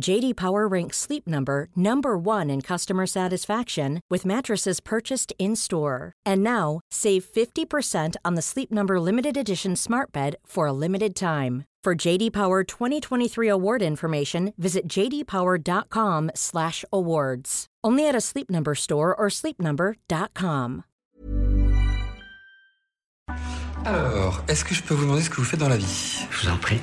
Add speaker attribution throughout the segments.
Speaker 1: JD Power ranks Sleep Number number 1 in customer satisfaction with mattresses purchased in-store. And now, save 50% on the Sleep Number limited edition smart bed for a limited time. For JD Power 2023 award information, visit jdpower.com/awards. Only at a Sleep Number store or sleepnumber.com.
Speaker 2: Alors, est-ce que je peux vous demander ce que vous faites dans la vie
Speaker 3: Je vous en prie.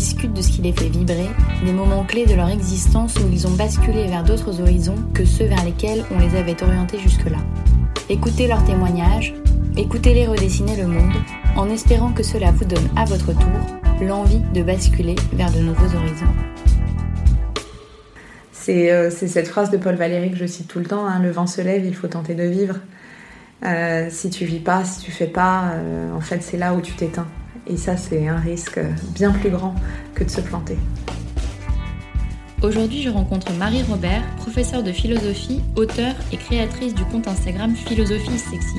Speaker 4: On discute de ce qui les fait vibrer, des moments clés de leur existence où ils ont basculé vers d'autres horizons que ceux vers lesquels on les avait orientés jusque-là. Écoutez leurs témoignages, écoutez-les redessiner le monde, en espérant que cela vous donne à votre tour l'envie de basculer vers de nouveaux horizons.
Speaker 5: C'est cette phrase de Paul Valéry que je cite tout le temps, hein, le vent se lève, il faut tenter de vivre. Euh, si tu vis pas, si tu fais pas, euh, en fait c'est là où tu t'éteins. Et ça c'est un risque bien plus grand que de se planter.
Speaker 6: Aujourd'hui, je rencontre Marie Robert, professeure de philosophie, auteure et créatrice du compte Instagram Philosophie Sexy.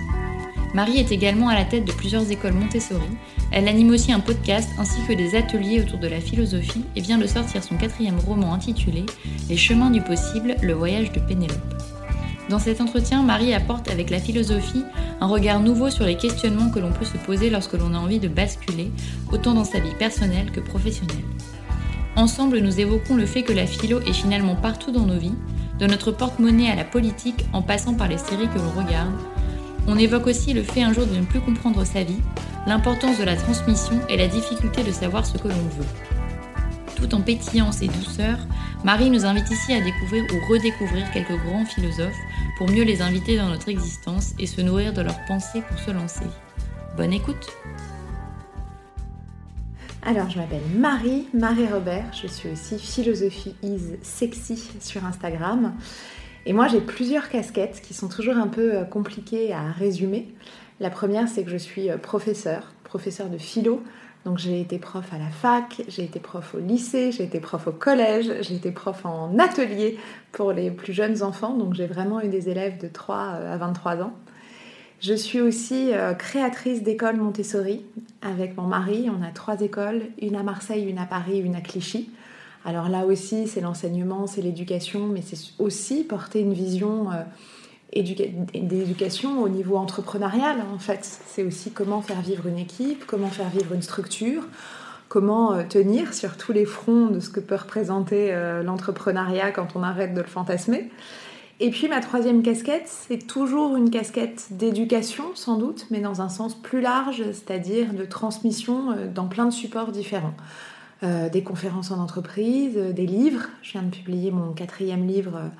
Speaker 6: Marie est également à la tête de plusieurs écoles Montessori. Elle anime aussi un podcast ainsi que des ateliers autour de la philosophie et vient de sortir son quatrième roman intitulé Les chemins du possible, le voyage de Pénélope. Dans cet entretien, Marie apporte avec la philosophie un regard nouveau sur les questionnements que l'on peut se poser lorsque l'on a envie de basculer, autant dans sa vie personnelle que professionnelle. Ensemble, nous évoquons le fait que la philo est finalement partout dans nos vies, de notre porte-monnaie à la politique en passant par les séries que l'on regarde. On évoque aussi le fait un jour de ne plus comprendre sa vie, l'importance de la transmission et la difficulté de savoir ce que l'on veut. Tout en pétillance et douceur, Marie nous invite ici à découvrir ou redécouvrir quelques grands philosophes pour mieux les inviter dans notre existence et se nourrir de leurs pensées pour se lancer. Bonne écoute
Speaker 5: alors, je m'appelle Marie, Marie Robert, je suis aussi Philosophie is Sexy sur Instagram. Et moi, j'ai plusieurs casquettes qui sont toujours un peu euh, compliquées à résumer. La première, c'est que je suis euh, professeur, professeur de philo. Donc j'ai été prof à la fac, j'ai été prof au lycée, j'ai été prof au collège, j'ai été prof en atelier pour les plus jeunes enfants. Donc j'ai vraiment eu des élèves de 3 euh, à 23 ans. Je suis aussi euh, créatrice d'écoles Montessori avec mon mari. On a trois écoles, une à Marseille, une à Paris, une à Clichy. Alors là aussi, c'est l'enseignement, c'est l'éducation, mais c'est aussi porter une vision euh, d'éducation au niveau entrepreneurial. En fait, c'est aussi comment faire vivre une équipe, comment faire vivre une structure, comment euh, tenir sur tous les fronts de ce que peut représenter l'entrepreneuriat quand on arrête de le fantasmer. Et puis ma troisième casquette, c'est toujours une casquette d'éducation sans doute, mais dans un sens plus large, c'est-à-dire de transmission euh, dans plein de supports différents. Euh, des conférences en entreprise, euh, des livres. Je viens de publier mon quatrième livre,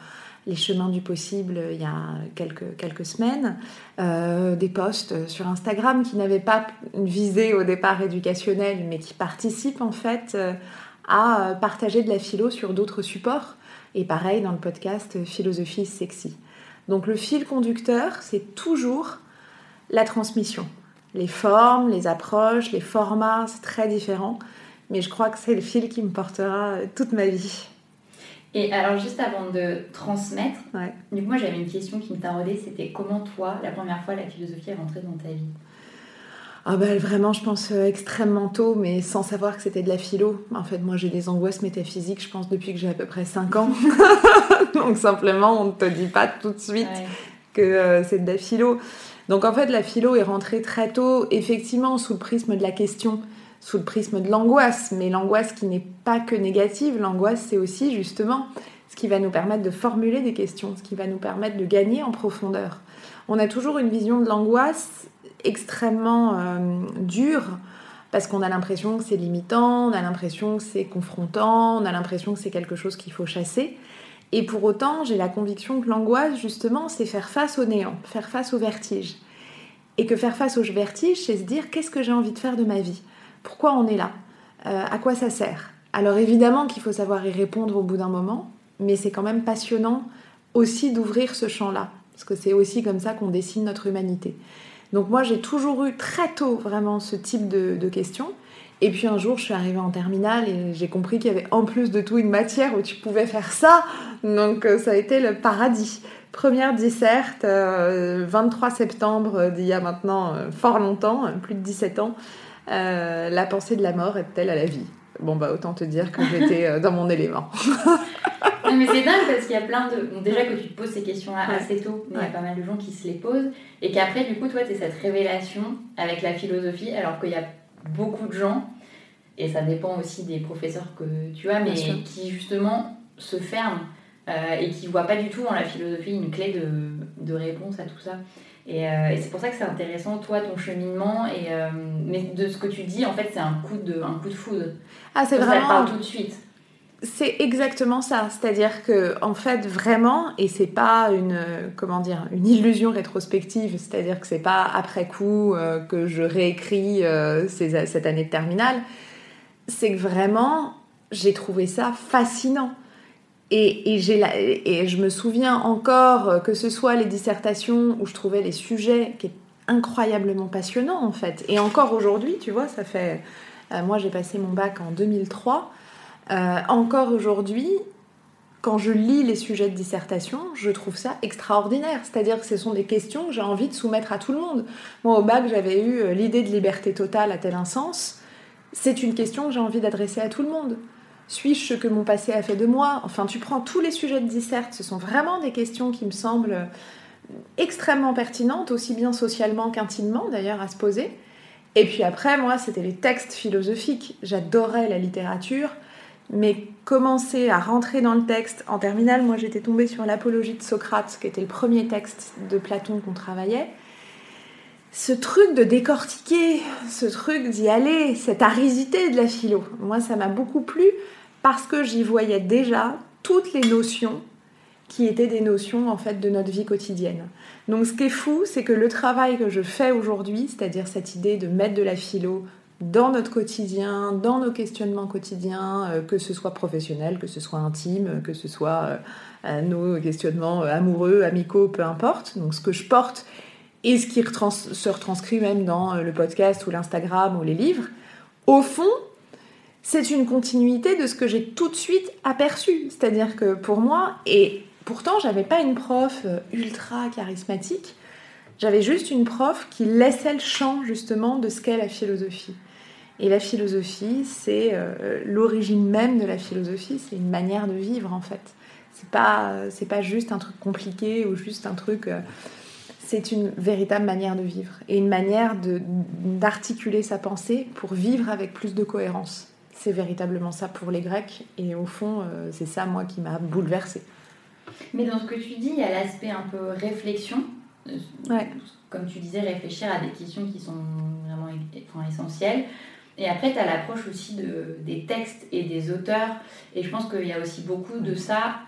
Speaker 5: Les chemins du possible, il y a quelques, quelques semaines. des posts sur Instagram qui n'avaient pas une visée au départ éducationnelle, mais qui participent en fait à partager de la philo sur d'autres supports. Et pareil dans le podcast Philosophie sexy. Donc le fil conducteur, c'est toujours la transmission. Les formes, les approches, les formats, c'est très différent. Mais je crois que c'est le fil qui me portera toute ma vie.
Speaker 6: Et alors, juste avant de transmettre, du coup, moi j'avais une question qui me taraudait c'était comment toi, la première fois, la philosophie est rentrée dans ta vie?
Speaker 5: Ah bah, vraiment, je pense euh, extrêmement tôt, mais sans savoir que c'était de la philo. En fait, moi, j'ai des angoisses métaphysiques, je pense, depuis que j'ai à peu près 5 ans. Donc, simplement, on ne te dit pas tout de suite que euh, c'est de la philo. Donc, en fait, la philo est rentrée très tôt, effectivement, sous le prisme de la question, sous le prisme de l'angoisse. Mais l'angoisse qui n'est pas que négative, l'angoisse, c'est aussi, justement, ce qui va nous permettre de formuler des questions, ce qui va nous permettre de gagner en profondeur. On a toujours une vision de l'angoisse extrêmement euh, dur parce qu'on a l'impression que c'est limitant, on a l'impression que c'est confrontant, on a l'impression que c'est quelque chose qu'il faut chasser. Et pour autant, j'ai la conviction que l'angoisse, justement, c'est faire face au néant, faire face au vertige. Et que faire face au vertige, c'est se dire qu'est-ce que j'ai envie de faire de ma vie? Pourquoi on est là euh, À quoi ça sert Alors évidemment qu'il faut savoir y répondre au bout d'un moment, mais c'est quand même passionnant aussi d'ouvrir ce champ-là, parce que c'est aussi comme ça qu'on dessine notre humanité. Donc moi j'ai toujours eu très tôt vraiment ce type de, questions. Et puis un jour je suis arrivée en terminale et j'ai compris qu'il y avait en plus de tout une matière où tu pouvais faire ça. Donc euh, ça a été le paradis. Première disserte, 23 euh, septembre d'il y a maintenant fort longtemps, plus de 17 ans. La pensée de la mort est-elle à la vie? Bon bah autant te dire que j'étais dans mon élément.
Speaker 6: mais c'est dingue parce qu'il y a plein de. déjà que tu te poses ces questions-là assez tôt, mais il y a pas mal de gens qui se les posent. Et qu'après, du coup, toi, tu cette révélation avec la philosophie, alors qu'il y a beaucoup de gens, et ça dépend aussi des professeurs que tu as, mais qui justement se ferment euh, et qui ne voient pas du tout dans la philosophie une clé de, de réponse à tout ça. Et, euh, et c'est pour ça que c'est intéressant, toi, ton cheminement. Et, euh, mais de ce que tu dis, en fait, c'est un coup de, un coup de foudre.
Speaker 5: Ah, c'est vraiment.
Speaker 6: Ça part tout de suite.
Speaker 5: C'est exactement ça, c'est-à-dire que en fait vraiment, et c'est pas une comment dire une illusion rétrospective, c'est-à-dire que c'est pas après coup euh, que je réécris cette année de terminale, c'est que vraiment j'ai trouvé ça fascinant. Et, je me souviens encore que ce soit les dissertations où je trouvais les sujets qui étaient incroyablement passionnants en fait. Et encore aujourd'hui, tu vois, ça fait. Euh, moi j'ai passé mon bac en 2003. Euh, encore aujourd'hui, quand je lis les sujets de dissertation, je trouve ça extraordinaire. C'est-à-dire que ce sont des questions que j'ai envie de soumettre à tout le monde. Moi, au bac, j'avais eu euh, l'idée de liberté totale à tel un sens. C'est une question que j'ai envie d'adresser à tout le monde. Suis-je ce que mon passé a fait de moi? Enfin, tu prends tous les sujets de dissert, ce sont vraiment des questions qui me semblent extrêmement pertinentes, aussi bien socialement qu'intimement d'ailleurs, à se poser. Et puis après, moi, c'était les textes philosophiques. J'adorais la littérature mais commencer à rentrer dans le texte, en terminale, moi j'étais tombée sur l'apologie de Socrate, qui était le premier texte de Platon qu'on travaillait. Ce truc de décortiquer, ce truc d'y aller, cette aridité de la philo, moi ça m'a beaucoup plu parce que j'y voyais déjà toutes les notions qui étaient des notions en fait de notre vie quotidienne. Donc ce qui est fou, c'est que le travail que je fais aujourd'hui, c'est-à-dire cette idée de mettre de la philo dans notre quotidien, dans nos questionnements quotidiens, euh, que ce soit professionnel, que ce soit intime, que ce soit euh, euh, nos questionnements amoureux, amicaux, peu importe. Donc ce que je porte et ce qui se retranscrit même dans le podcast ou l'Instagram ou les livres, au fond, c'est une continuité de ce que j'ai tout de suite aperçu. C'est-à-dire que pour moi, et pourtant j'avais pas une prof ultra charismatique, j'avais juste une prof qui laissait le champ justement de ce qu'est la philosophie. Et la philosophie, c'est euh, l'origine même de la philosophie, c'est une manière de vivre en fait. C'est pas, pas juste un truc compliqué ou juste un truc. Euh, c'est une véritable manière de vivre et une manière d'articuler sa pensée pour vivre avec plus de cohérence. C'est véritablement ça pour les Grecs et au fond, euh, c'est ça moi qui m'a bouleversée.
Speaker 6: Mais dans ce que tu dis, il y a l'aspect un peu réflexion.
Speaker 5: Ouais.
Speaker 6: Comme tu disais, réfléchir à des questions qui sont vraiment essentielles. Et après, tu as l'approche aussi de, des textes et des auteurs. Et je pense qu'il y a aussi beaucoup de ça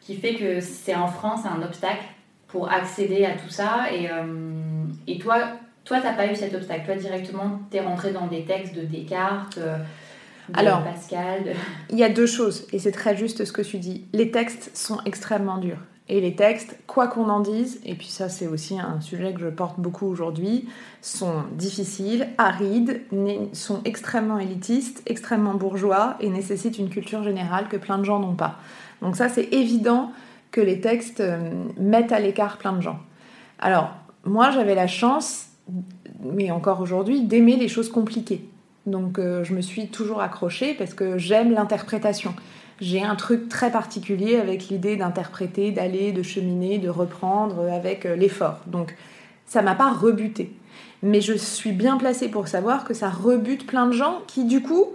Speaker 6: qui fait que c'est en France un obstacle pour accéder à tout ça. Et, euh, et toi, toi, tu n'as pas eu cet obstacle. Toi, directement, tu es rentré dans des textes de Descartes. Euh, de
Speaker 5: Alors,
Speaker 6: Pascal.
Speaker 5: Il y a deux choses, et c'est très juste ce que tu dis. Les textes sont extrêmement durs. Et les textes, quoi qu'on en dise, et puis ça c'est aussi un sujet que je porte beaucoup aujourd'hui, sont difficiles, arides, sont extrêmement élitistes, extrêmement bourgeois et nécessitent une culture générale que plein de gens n'ont pas. Donc ça c'est évident que les textes euh, mettent à l'écart plein de gens. Alors moi j'avais la chance, mais encore aujourd'hui, d'aimer les choses compliquées. Donc euh, je me suis toujours accrochée parce que j'aime l'interprétation j'ai un truc très particulier avec l'idée d'interpréter, d'aller, de cheminer, de reprendre avec euh, l'effort. Donc ça m'a pas rebuté. Mais je suis bien placée pour savoir que ça rebute plein de gens qui du coup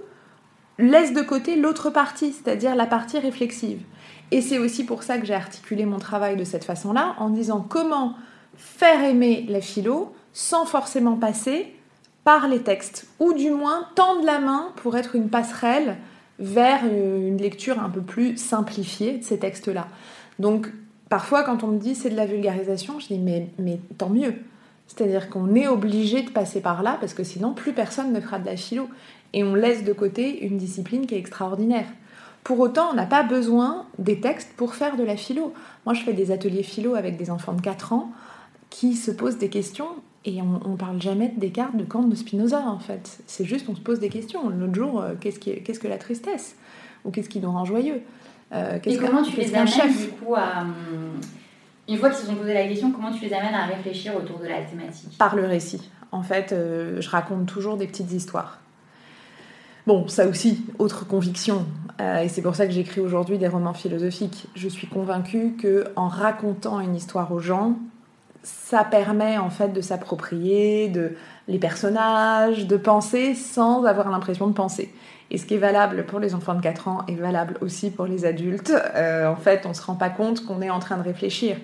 Speaker 5: laissent de côté l'autre partie, c'est-à-dire la partie réflexive. Et c'est aussi pour ça que j'ai articulé mon travail de cette façon-là, en disant comment faire aimer la philo sans forcément passer par les textes, ou du moins tendre la main pour être une passerelle vers une lecture un peu plus simplifiée de ces textes-là. Donc parfois quand on me dit c'est de la vulgarisation, je dis mais, mais tant mieux. C'est-à-dire qu'on est obligé de passer par là parce que sinon plus personne ne fera de la philo. Et on laisse de côté une discipline qui est extraordinaire. Pour autant, on n'a pas besoin des textes pour faire de la philo. Moi, je fais des ateliers philo avec des enfants de 4 ans qui se posent des questions et on, ne parle jamais de Descartes, de Kant, de Spinoza en fait. C'est juste on se pose des questions. L'autre jour, euh, qu'est-ce, que la tristesse? Ou qu'est-ce qui nous rend joyeux?
Speaker 6: Euh, Et comment tu les amènes du coup à... Hum, une fois qu'ils se sont posé la question, comment tu les amènes à réfléchir autour de la thématique?
Speaker 5: Par le récit. En fait, euh, je raconte toujours des petites histoires. Bon, ça aussi, autre conviction, et c'est pour ça que j'écris aujourd'hui des romans philosophiques. Je suis convaincue que en racontant une histoire aux gens, ça permet en fait de s'approprier de les personnages, de penser sans avoir l'impression de penser. Et ce qui est valable pour les enfants de 4 ans est valable aussi pour les adultes. Euh, en fait, on ne se rend pas compte qu'on est en train de réfléchir.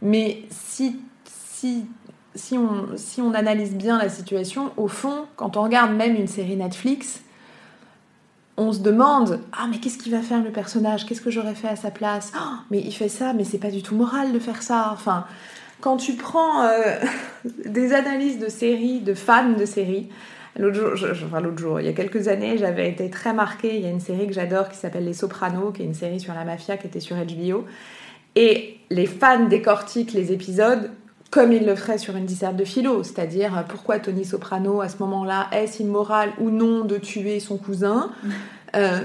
Speaker 5: Mais si, si, si, on, si on analyse bien la situation, au fond, quand on regarde même une série Netflix, on se demande ah mais qu'est-ce qu'il va faire le personnage? Qu'est-ce que j'aurais fait à sa place? Oh, mais il fait ça mais c'est pas du tout moral de faire ça enfin quand tu prends euh, des analyses de séries, de fans de séries, l'autre jour, enfin l'autre jour, il y a quelques années, j'avais été très marquée. Il y a une série que j'adore qui s'appelle Les Sopranos, qui est une série sur la mafia qui était sur HBO. Et les fans décortiquent les épisodes comme ils le feraient sur une disserte de philo, c'est-à-dire euh, pourquoi Tony Soprano, à ce moment-là, est-ce immoral ou non de tuer son cousin? Euh,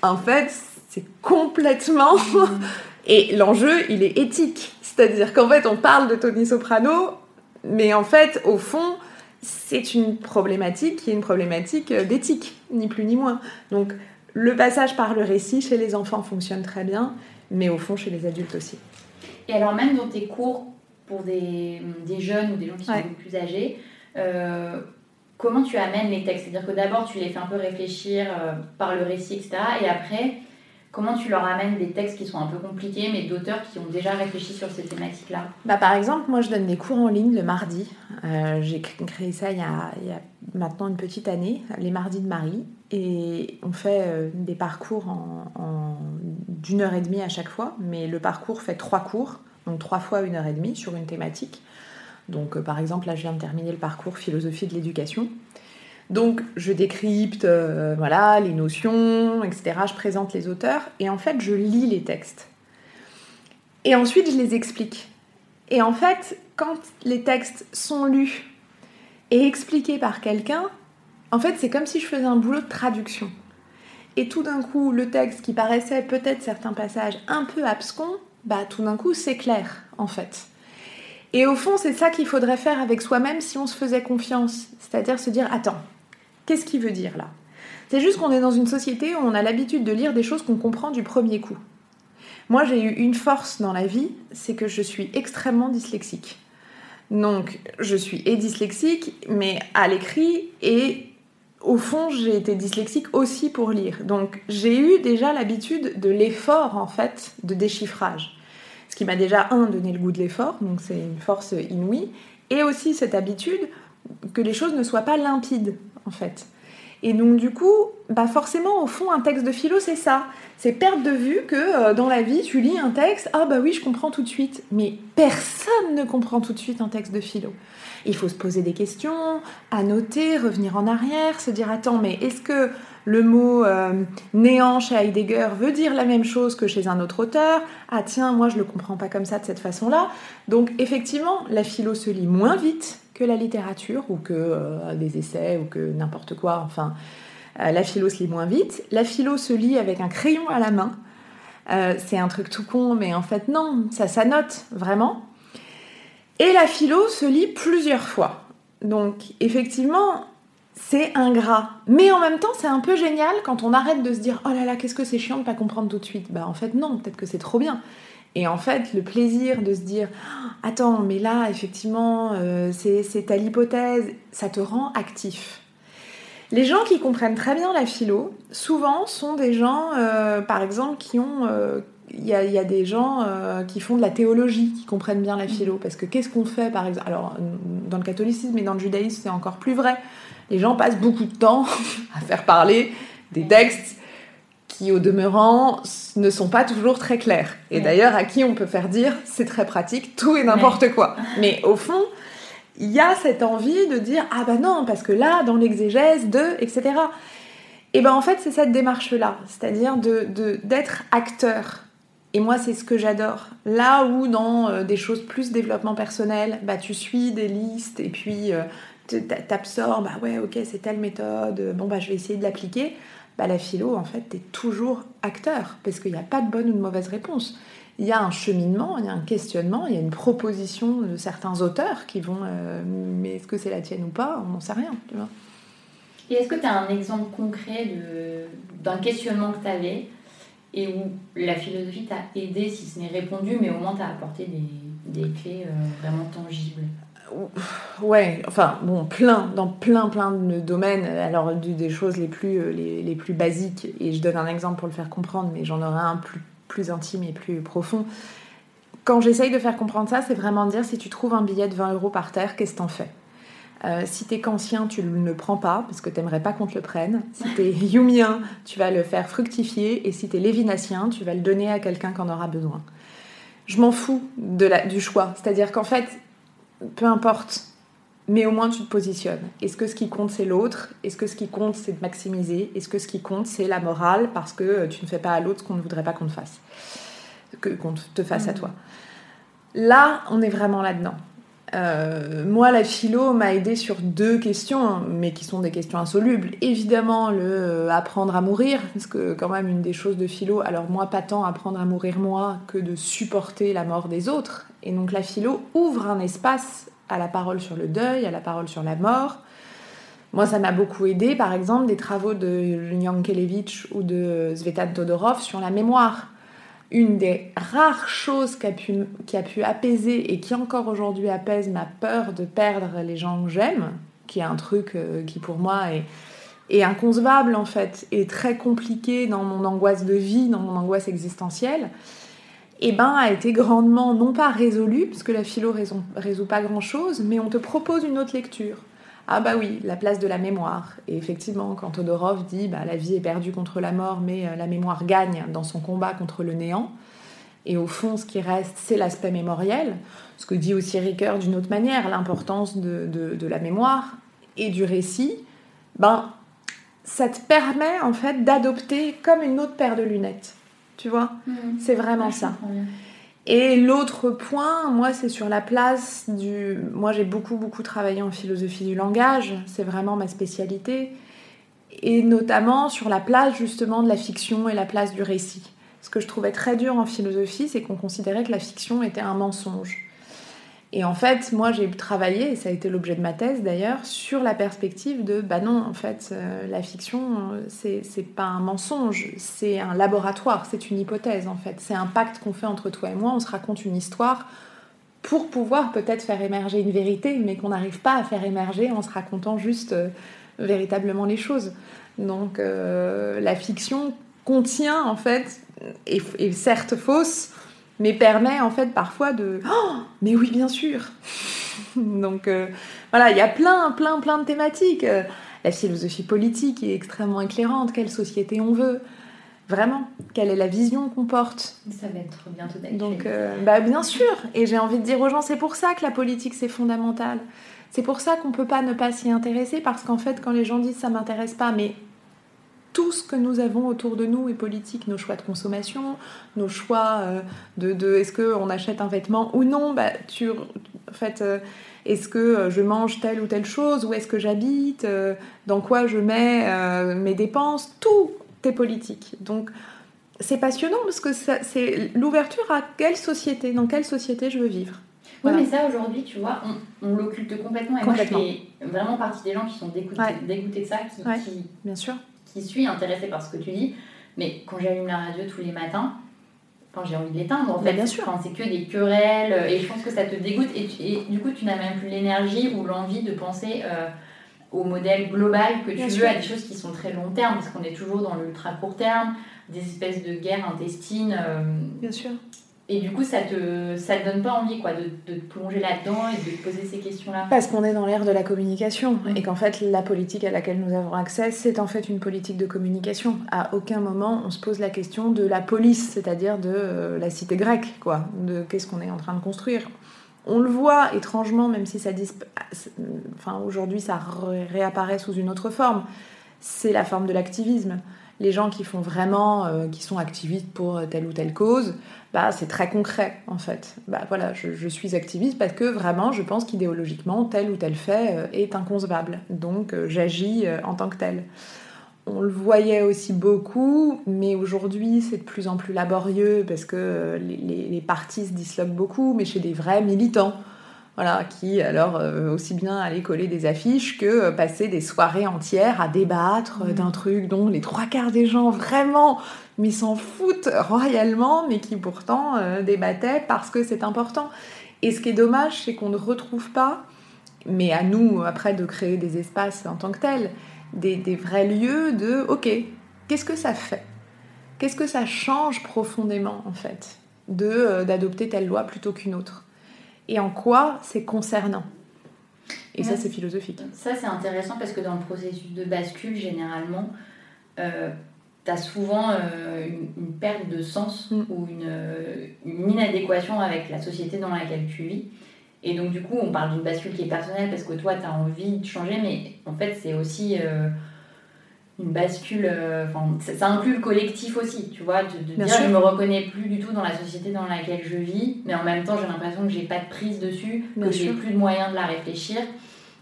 Speaker 5: En fait, c'est complètement... Et l'enjeu, il est éthique. C'est-à-dire qu'en fait, on parle de Tony Soprano, mais en fait, au fond, c'est une problématique qui est une problématique euh, d'éthique, ni plus ni moins. Donc, le passage par le récit chez les enfants fonctionne très bien, mais au fond, chez les adultes aussi.
Speaker 6: Et alors, même dans tes cours pour des, jeunes ou des gens qui sont plus âgés, euh, comment tu amènes les textes? C'est-à-dire que d'abord, tu les fais un peu réfléchir euh, par le récit, etc. Et après, Comment tu leur amènes des textes qui sont un peu compliqués, mais d'auteurs qui ont déjà réfléchi sur ces thématiques-là
Speaker 5: bah, Par exemple, moi je donne des cours en ligne le mardi. Euh, j'ai créé ça il y, a, maintenant une petite année, les mardis de Marie. Et on fait euh, des parcours d'une heure et demie à chaque fois, mais le parcours fait trois cours, donc trois fois une heure et demie sur une thématique. Donc euh, par exemple, là je viens de terminer le parcours philosophie de l'éducation. Donc je décrypte euh, voilà, les notions, etc. Je présente les auteurs et en fait je lis les textes. Et ensuite je les explique. Et en fait, quand les textes sont lus et expliqués par quelqu'un, en fait c'est comme si je faisais un boulot de traduction. Et tout d'un coup, le texte qui paraissait peut-être certains passages un peu abscons, bah tout d'un coup c'est clair en fait. Et au fond, c'est ça qu'il faudrait faire avec soi-même si on se faisait confiance. C'est-à-dire se dire, attends, Qu'est-ce qu'il veut dire là? C'est juste qu'on est dans une société où on a l'habitude de lire des choses qu'on comprend du premier coup. Moi, j'ai eu une force dans la vie, c'est que je suis extrêmement dyslexique. Donc, je suis et dyslexique, mais à l'écrit, et au fond, j'ai été dyslexique aussi pour lire. Donc, j'ai eu déjà l'habitude de l'effort, en fait, de déchiffrage. Ce qui m'a déjà, un, donné le goût de l'effort, donc c'est une force inouïe, et aussi cette habitude que les choses ne soient pas limpides en fait. Et donc du coup, bah forcément, au fond, un texte de philo, c'est ça. C'est perdre de vue que euh, dans la vie, tu lis un texte, ah bah oui, je comprends tout de suite. Mais personne ne comprend tout de suite un texte de philo. Il faut se poser des questions, annoter, revenir en arrière, se dire attends, mais est-ce que le mot euh, néant chez Heidegger veut dire la même chose que chez un autre auteur? Ah tiens, moi je le comprends pas comme ça de cette façon-là. Donc effectivement, la philo se lit moins vite que la littérature ou que euh, des essais ou que n'importe quoi. Enfin, euh, la philo se lit moins vite. La philo se lit avec un crayon à la main. c'est un truc tout con, mais en fait non, ça s'annote vraiment. Et la philo se lit plusieurs fois. Donc effectivement, c'est ingrat. Mais en même temps, c'est un peu génial quand on arrête de se dire oh là là, qu'est-ce que c'est chiant de pas comprendre tout de suite? Bah en fait non, peut-être que c'est trop bien. Et en fait, le plaisir de se dire oh, attends, mais là effectivement, euh, c'est à l'hypothèse, ça te rend actif. Les gens qui comprennent très bien la philo, souvent sont des gens, euh, par exemple, qui ont, euh, il y, a, des gens qui font de la théologie, qui comprennent bien la philo. Parce que qu'est-ce qu'on fait, par exemple? Alors, dans le catholicisme et dans le judaïsme, c'est encore plus vrai. Les gens passent beaucoup de temps à faire parler des textes qui, au demeurant, ne sont pas toujours très clairs. Et d'ailleurs, à qui on peut faire dire, c'est très pratique, tout et n'importe quoi. Mais au fond, il y a cette envie de dire, ah bah non, parce que là, dans l'exégèse de, etc. Et ben en fait, c'est cette démarche-là, c'est-à-dire d'être de, d'être acteur et moi, c'est ce que j'adore. Là où dans euh, des choses plus développement personnel, bah, tu suis des listes et puis euh, t'absorbes, bah ouais, ok, c'est telle méthode, bon, bah, je vais essayer de l'appliquer. Bah, la philo, en fait, t'es toujours acteur parce qu'il n'y a pas de bonne ou de mauvaise réponse. Il y a un cheminement, il y a un questionnement, il y a une proposition de certains auteurs qui vont, euh, mais est-ce que c'est la tienne ou pas? On n'en sait rien, tu.
Speaker 6: Et est-ce que tu as un exemple concret d'un questionnement que tu avais et où la philosophie t'a aidé, si ce n'est répondu, mais au moins t'a apporté des, des clés euh, vraiment tangibles?
Speaker 5: Ouais, enfin bon, plein, dans plein plein de domaines. Alors des choses les plus, euh, les, les, plus basiques, et je donne un exemple pour le faire comprendre, mais j'en aurai un plus, plus intime et plus profond. Quand j'essaye de faire comprendre ça, c'est vraiment dire si tu trouves un billet de 20 euros par terre, qu'est-ce que t'en fais? Euh, si t'es kantien, tu ne le prends pas parce que t'aimerais pas qu'on te le prenne. Si t'es yumien, tu vas le faire fructifier. Et si t'es lévinassien, tu vas le donner à quelqu'un qui en aura besoin. Je m'en fous de la, du choix. C'est-à-dire qu'en fait, peu importe, mais au moins tu te positionnes. Est-ce que ce qui compte c'est l'autre? Est-ce que ce qui compte c'est de maximiser? Est-ce que ce qui compte c'est la morale? Parce que tu ne fais pas à l'autre ce qu'on ne voudrait pas qu'on te fasse que qu'on te fasse à mmh. toi. Là, on est vraiment là-dedans. Euh, moi, la philo m'a aidé sur deux questions, mais qui sont des questions insolubles. Évidemment, le euh, apprendre à mourir, parce que quand même une des choses de philo, alors moi pas tant apprendre à mourir moi que de supporter la mort des autres. Et donc la philo ouvre un espace à la parole sur le deuil, à la parole sur la mort. Moi, ça m'a beaucoup aidé, par exemple, des travaux de Yankelevitch ou de Svetan Todorov sur la mémoire une des rares choses qui a, pu, apaiser et qui encore aujourd'hui apaise ma peur de perdre les gens que j'aime, qui est un truc euh, qui pour moi est, inconcevable en fait, et très compliqué dans mon angoisse de vie, dans mon angoisse existentielle, et eh ben a été grandement, non pas résolu, puisque la philo résout pas grand chose, mais on te propose une autre lecture. Ah bah oui, la place de la mémoire. Et effectivement, quand Todorov dit bah, la vie est perdue contre la mort, mais euh, la mémoire gagne dans son combat contre le néant, et au fond, ce qui reste, c'est l'aspect mémoriel. Ce que dit aussi Ricoeur d'une autre manière, l'importance de, de, la mémoire et du récit, ben, ça te permet en fait d'adopter comme une autre paire de lunettes. Tu vois? Mmh. C'est vraiment ça. Et l'autre point, moi, c'est sur la place du... Moi, j'ai beaucoup, beaucoup travaillé en philosophie du langage, c'est vraiment ma spécialité, et notamment sur la place justement de la fiction et la place du récit. Ce que je trouvais très dur en philosophie, c'est qu'on considérait que la fiction était un mensonge. Et en fait, moi, j'ai travaillé, et ça a été l'objet de ma thèse d'ailleurs, sur la perspective de, bah non, en fait, euh, la fiction, c'est pas un mensonge, c'est un laboratoire, c'est une hypothèse, en fait. C'est un pacte qu'on fait entre toi et moi, on se raconte une histoire pour pouvoir peut-être faire émerger une vérité, mais qu'on n'arrive pas à faire émerger en se racontant juste euh, véritablement les choses. Donc, euh, la fiction contient, en fait, est certes fausse, mais permet en fait parfois de oh, mais oui bien sûr donc euh, voilà il y a plein plein plein de thématiques La philosophie politique est extrêmement éclairante. Quelle société on veut? Vraiment, quelle est la vision qu'on porte?
Speaker 6: Ça va être bientôt.
Speaker 5: Donc, euh, bah, bien sûr. Et j'ai envie de dire aux gens, c'est pour ça que la politique, c'est fondamental. C'est pour ça qu'on peut pas ne pas s'y intéresser, parce qu'en fait, quand les gens disent ça m'intéresse pas, mais tout ce que nous avons autour de nous est politique, nos choix de consommation, nos choix euh, de, de est-ce qu'on achète un vêtement ou non, bah, tu, en fait, euh, est-ce que je mange telle ou telle chose, où est-ce que j'habite, dans quoi je mets mes dépenses, tout est politique. Donc c'est passionnant parce que c'est l'ouverture à quelle société, dans quelle société je veux vivre.
Speaker 6: Oui, mais ça aujourd'hui, tu vois, on, l'occulte complètement. Et moi, je fais vraiment partie des gens qui sont dégoûtés, de ça, qui, qui,
Speaker 5: bien sûr.
Speaker 6: Qui suis intéressée par ce que tu dis. Mais quand j'allume la radio tous les matins, Enfin, j'ai envie de l'éteindre en fait.
Speaker 5: bien sûr.
Speaker 6: C'est que des querelles et je pense que ça te dégoûte et, et du coup tu n'as même plus l'énergie ou l'envie de penser euh, au modèle global que tu veux, à des choses qui sont très long terme, parce qu'on est toujours dans l'ultra court terme, des espèces de guerres intestines. Euh,
Speaker 5: Bien sûr.
Speaker 6: Et du coup, ça te, ça te donne pas envie quoi, de, de te plonger là-dedans et de te poser ces questions-là.
Speaker 5: Parce qu'on est dans l'ère de la communication et qu'en fait, la politique à laquelle nous avons accès, c'est en fait une politique de communication. À aucun moment, on se pose la question de la police, c'est-à-dire de euh, la cité grecque, quoi, de qu'est-ce qu'on est en train de construire. On le voit étrangement, même si ça enfin, aujourd'hui ça réapparaît sous une autre forme, c'est la forme de l'activisme. Les gens qui font vraiment, euh, qui sont activistes pour telle ou telle cause, bah, c'est très concret en fait. Bah, voilà, je, suis activiste parce que vraiment je pense qu'idéologiquement tel ou tel fait euh, est inconcevable. Donc euh, j'agis en tant que tel on le voyait aussi beaucoup, mais aujourd'hui c'est de plus en plus laborieux parce que les, partis se disloquent beaucoup, mais chez des vrais militants. Voilà, qui alors euh, aussi bien aller coller des affiches que euh, passer des soirées entières à débattre euh, d'un truc dont les trois quarts des gens vraiment mais s'en foutent royalement, mais qui pourtant débattaient parce que c'est important. Et ce qui est dommage, c'est qu'on ne retrouve pas, mais à nous après de créer des espaces en tant que tels, des, vrais lieux de ok, qu'est-ce que ça fait? Qu'est-ce que ça change profondément en fait de d'adopter telle loi plutôt qu'une autre? Et en quoi c'est concernant? Et ça, c'est philosophique.
Speaker 6: Ça, c'est intéressant parce que dans le processus de bascule, généralement, euh, tu as souvent euh, une, perte de sens mm. ou une, une, inadéquation avec la société dans laquelle tu vis. Et donc, du coup, on parle d'une bascule qui est personnelle parce que toi, tu as envie de changer, mais en fait, c'est aussi euh, une bascule. Euh, ça, inclut le collectif aussi, tu vois, de, dire je me reconnais plus du tout dans la société dans laquelle je vis, mais en même temps, j'ai l'impression que j'ai pas de prise dessus, que j'ai plus de moyens de la réfléchir.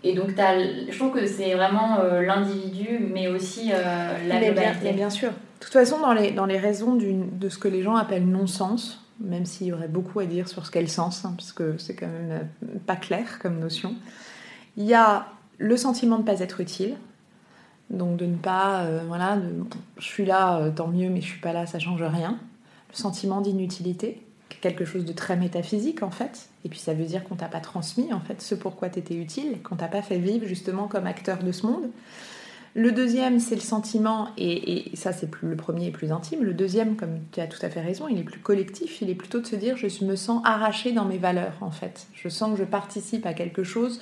Speaker 6: Et donc, as, je trouve que c'est vraiment euh, l'individu, mais aussi la
Speaker 5: mais Bien, bien sûr. De toute façon, dans les, dans les raisons de ce que les gens appellent non-sens, même s'il y aurait beaucoup à dire sur ce qu'est le sens, hein, parce que c'est quand même euh, pas clair comme notion. Il y a le sentiment de ne pas être utile, donc de ne pas, euh, voilà, je suis là, euh, tant mieux, mais je suis pas là, ça change rien. Le sentiment d'inutilité, quelque chose de très métaphysique en fait, et puis ça veut dire qu'on t'a pas transmis en fait ce pourquoi tu étais utile, qu'on t'a pas fait vivre justement comme acteur de ce monde. Le deuxième, c'est le sentiment, et, ça c'est le premier est plus intime. Le deuxième, comme tu as tout à fait raison, il est plus collectif, il est plutôt de se dire je me sens arraché dans mes valeurs en fait. Je sens que je participe à quelque chose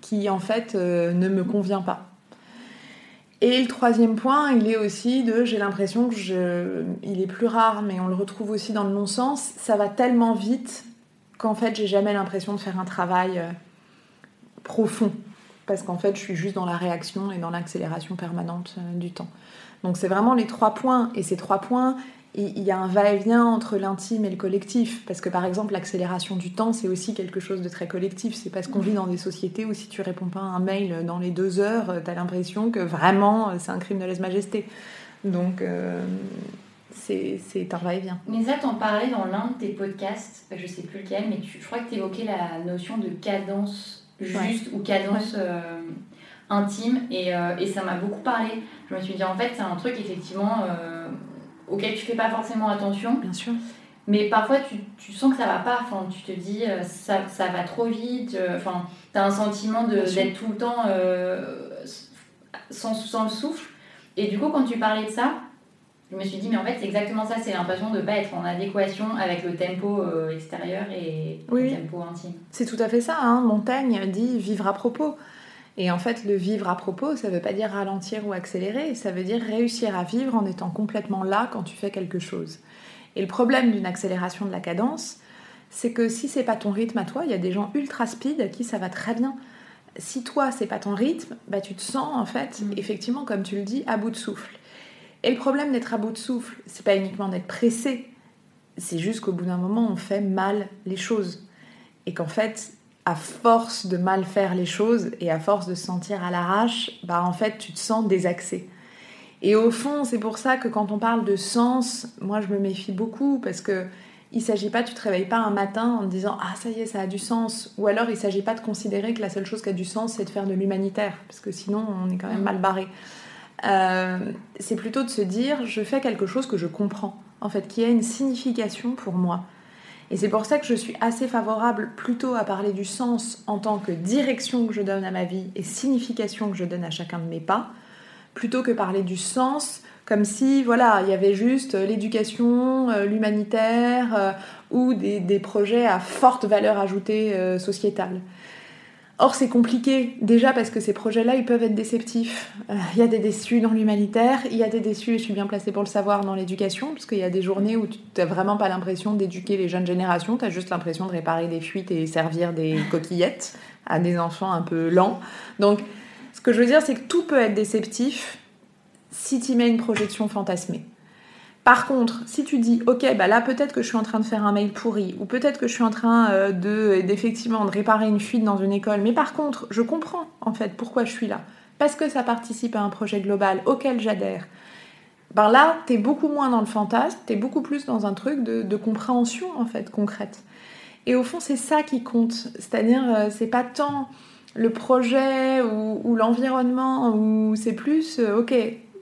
Speaker 5: qui en fait euh, ne me convient pas. Et le troisième point, il est aussi de j'ai l'impression que je. Il est plus rare, mais on le retrouve aussi dans le non-sens. Ça va tellement vite qu'en fait j'ai jamais l'impression de faire un travail euh, profond parce qu'en fait, je suis juste dans la réaction et dans l'accélération permanente euh, du temps. Donc c'est vraiment les trois points, et ces trois points, il y a un va-et-vient entre l'intime et le collectif, parce que par exemple, l'accélération du temps, c'est aussi quelque chose de très collectif. C'est parce qu'on vit dans des sociétés où si tu réponds pas à un mail dans les deux heures, euh, tu as l'impression que vraiment euh, c'est un crime de lèse-majesté. Donc c'est un va-et-vient.
Speaker 6: Mais ça, t'en parlais dans l'un de tes podcasts, je sais plus lequel, mais tu, je crois que tu évoquais la notion de cadence juste ou cadence euh, intime et, euh, et ça m'a beaucoup parlé. Je me suis dit en fait c'est un truc effectivement euh, auquel tu fais pas forcément attention.
Speaker 5: Bien sûr.
Speaker 6: Mais parfois tu, tu sens que ça va pas, enfin, tu te dis ça, ça va trop vite, enfin, tu as un sentiment d'être tout le temps sans, sans le souffle. Et du coup quand tu parlais de ça, je me suis dit, mais en fait, c'est exactement ça, c'est l'impression de ne pas être en adéquation avec le tempo euh, extérieur et le tempo intime.
Speaker 5: C'est tout à fait ça. Hein. Montaigne dit vivre à propos. Et en fait, le vivre à propos, ça veut pas dire ralentir ou accélérer, ça veut dire réussir à vivre en étant complètement là quand tu fais quelque chose. Et le problème d'une accélération de la cadence, c'est que si c'est pas ton rythme à toi, il y a des gens ultra speed à qui ça va très bien. Si toi, c'est pas ton rythme, bah tu te sens en fait, mm. effectivement, comme tu le dis, à bout de souffle. Et le problème d'être à bout de souffle, c'est pas uniquement d'être pressé, c'est juste qu'au bout d'un moment, on fait mal les choses. Et qu'en fait, à force de mal faire les choses et à force de se sentir à l'arrache, bah en fait, tu te sens désaxé. Et au fond, c'est pour ça que quand on parle de sens, moi je me méfie beaucoup parce que il s'agit pas, tu te réveilles pas un matin en te disant ah ça y est, ça a du sens, ou alors il s'agit pas de considérer que la seule chose qui a du sens c'est de faire de l'humanitaire, parce que sinon on est quand même mal barré. Euh, c'est plutôt de se dire je fais quelque chose que je comprends, en fait, qui a une signification pour moi. Et c'est pour ça que je suis assez favorable plutôt à parler du sens en tant que direction que je donne à ma vie et signification que je donne à chacun de mes pas, plutôt que parler du sens comme si voilà il y avait juste euh, l'éducation, euh, l'humanitaire euh, ou des, projets à forte valeur ajoutée sociétale. Or c'est compliqué déjà parce que ces projets-là ils peuvent être déceptifs. Il y a des déçus dans l'humanitaire, il y a des déçus, et je suis bien placée pour le savoir, dans l'éducation, parce qu'il y a des journées où tu n'as vraiment pas l'impression d'éduquer les jeunes générations, tu as juste l'impression de réparer des fuites et servir des coquillettes à des enfants un peu lents. Donc ce que je veux dire c'est que tout peut être déceptif, si tu mets une projection fantasmée. Par contre, si tu dis, ok, bah là peut-être que je suis en train de faire un mail pourri, ou peut-être que je suis en train euh, de d'effectivement de réparer une fuite dans une école, mais par contre, je comprends en fait pourquoi je suis là, parce que ça participe à un projet global auquel j'adhère. Ben là, t'es beaucoup moins dans le fantasme, t'es beaucoup plus dans un truc de, compréhension en fait concrète. Et au fond, c'est ça qui compte, c'est-à-dire euh, c'est pas tant le projet ou, l'environnement, ou c'est plus, euh, ok,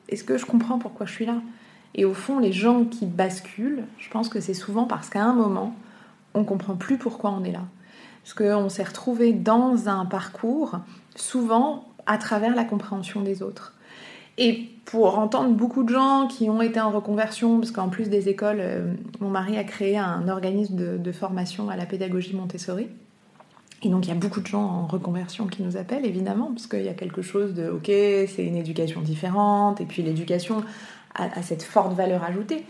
Speaker 5: est-ce que je comprends pourquoi je suis là? Et au fond, les gens qui basculent, je pense que c'est souvent parce qu'à un moment, on comprend plus pourquoi on est là. Parce qu'on s'est retrouvé dans un parcours, souvent à travers la compréhension des autres. Et pour entendre beaucoup de gens qui ont été en reconversion, parce qu'en plus des écoles, euh, mon mari a créé un organisme de, de formation à la pédagogie Montessori. Et donc il y a beaucoup de gens en reconversion qui nous appellent, évidemment, parce qu'il y a quelque chose de, ok, c'est une éducation différente, et puis l'éducation a, cette forte valeur ajoutée.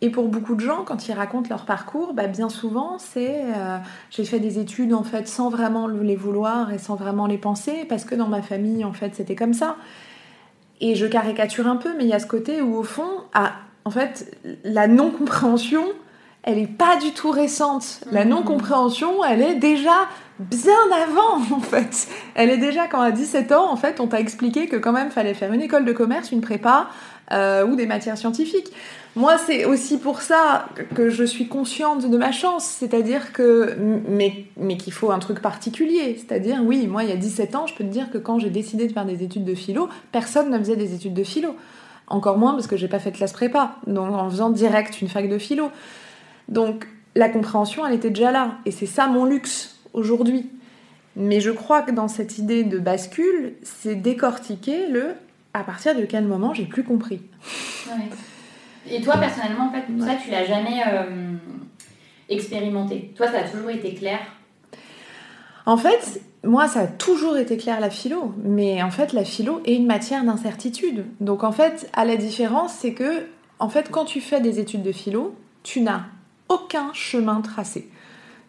Speaker 5: Et pour beaucoup de gens, quand ils racontent leur parcours, bah bien souvent, c'est euh, j'ai fait des études en fait sans vraiment les vouloir et sans vraiment les penser, parce que dans ma famille, en fait, c'était comme ça. Et je caricature un peu, mais il y a ce côté où, au fond, à, en fait, la non-compréhension elle n'est pas du tout récente. La mhm. non-compréhension, elle est déjà bien avant, en fait. Elle est déjà quand à 17 ans, en fait, on t'a expliqué que quand même fallait faire une école de commerce, une prépa euh, ou des matières scientifiques. Moi, c'est aussi pour ça que je suis consciente de ma chance, c'est-à-dire que, mais, mais qu'il faut un truc particulier. C'est-à-dire, oui, moi, il y a 17 ans, je peux te dire que quand j'ai décidé de faire des études de philo, personne ne faisait des études de philo. Encore moins parce que j'ai pas fait de classe prépa, donc en faisant direct une fac de philo. Donc la compréhension, elle était déjà là. Et c'est ça mon luxe aujourd'hui. Mais je crois que dans cette idée de bascule, c'est décortiquer le à partir de quel moment j'ai plus compris.
Speaker 6: Et toi, personnellement, en fait, ça, tu l'as jamais euh, expérimenté? Toi, ça a toujours été clair?
Speaker 5: En fait, moi, ça a toujours été clair la philo. Mais en fait, la philo est une matière d'incertitude. Donc, en fait, à la différence, c'est que, en fait, quand tu fais des études de philo, tu n'as aucun chemin tracé.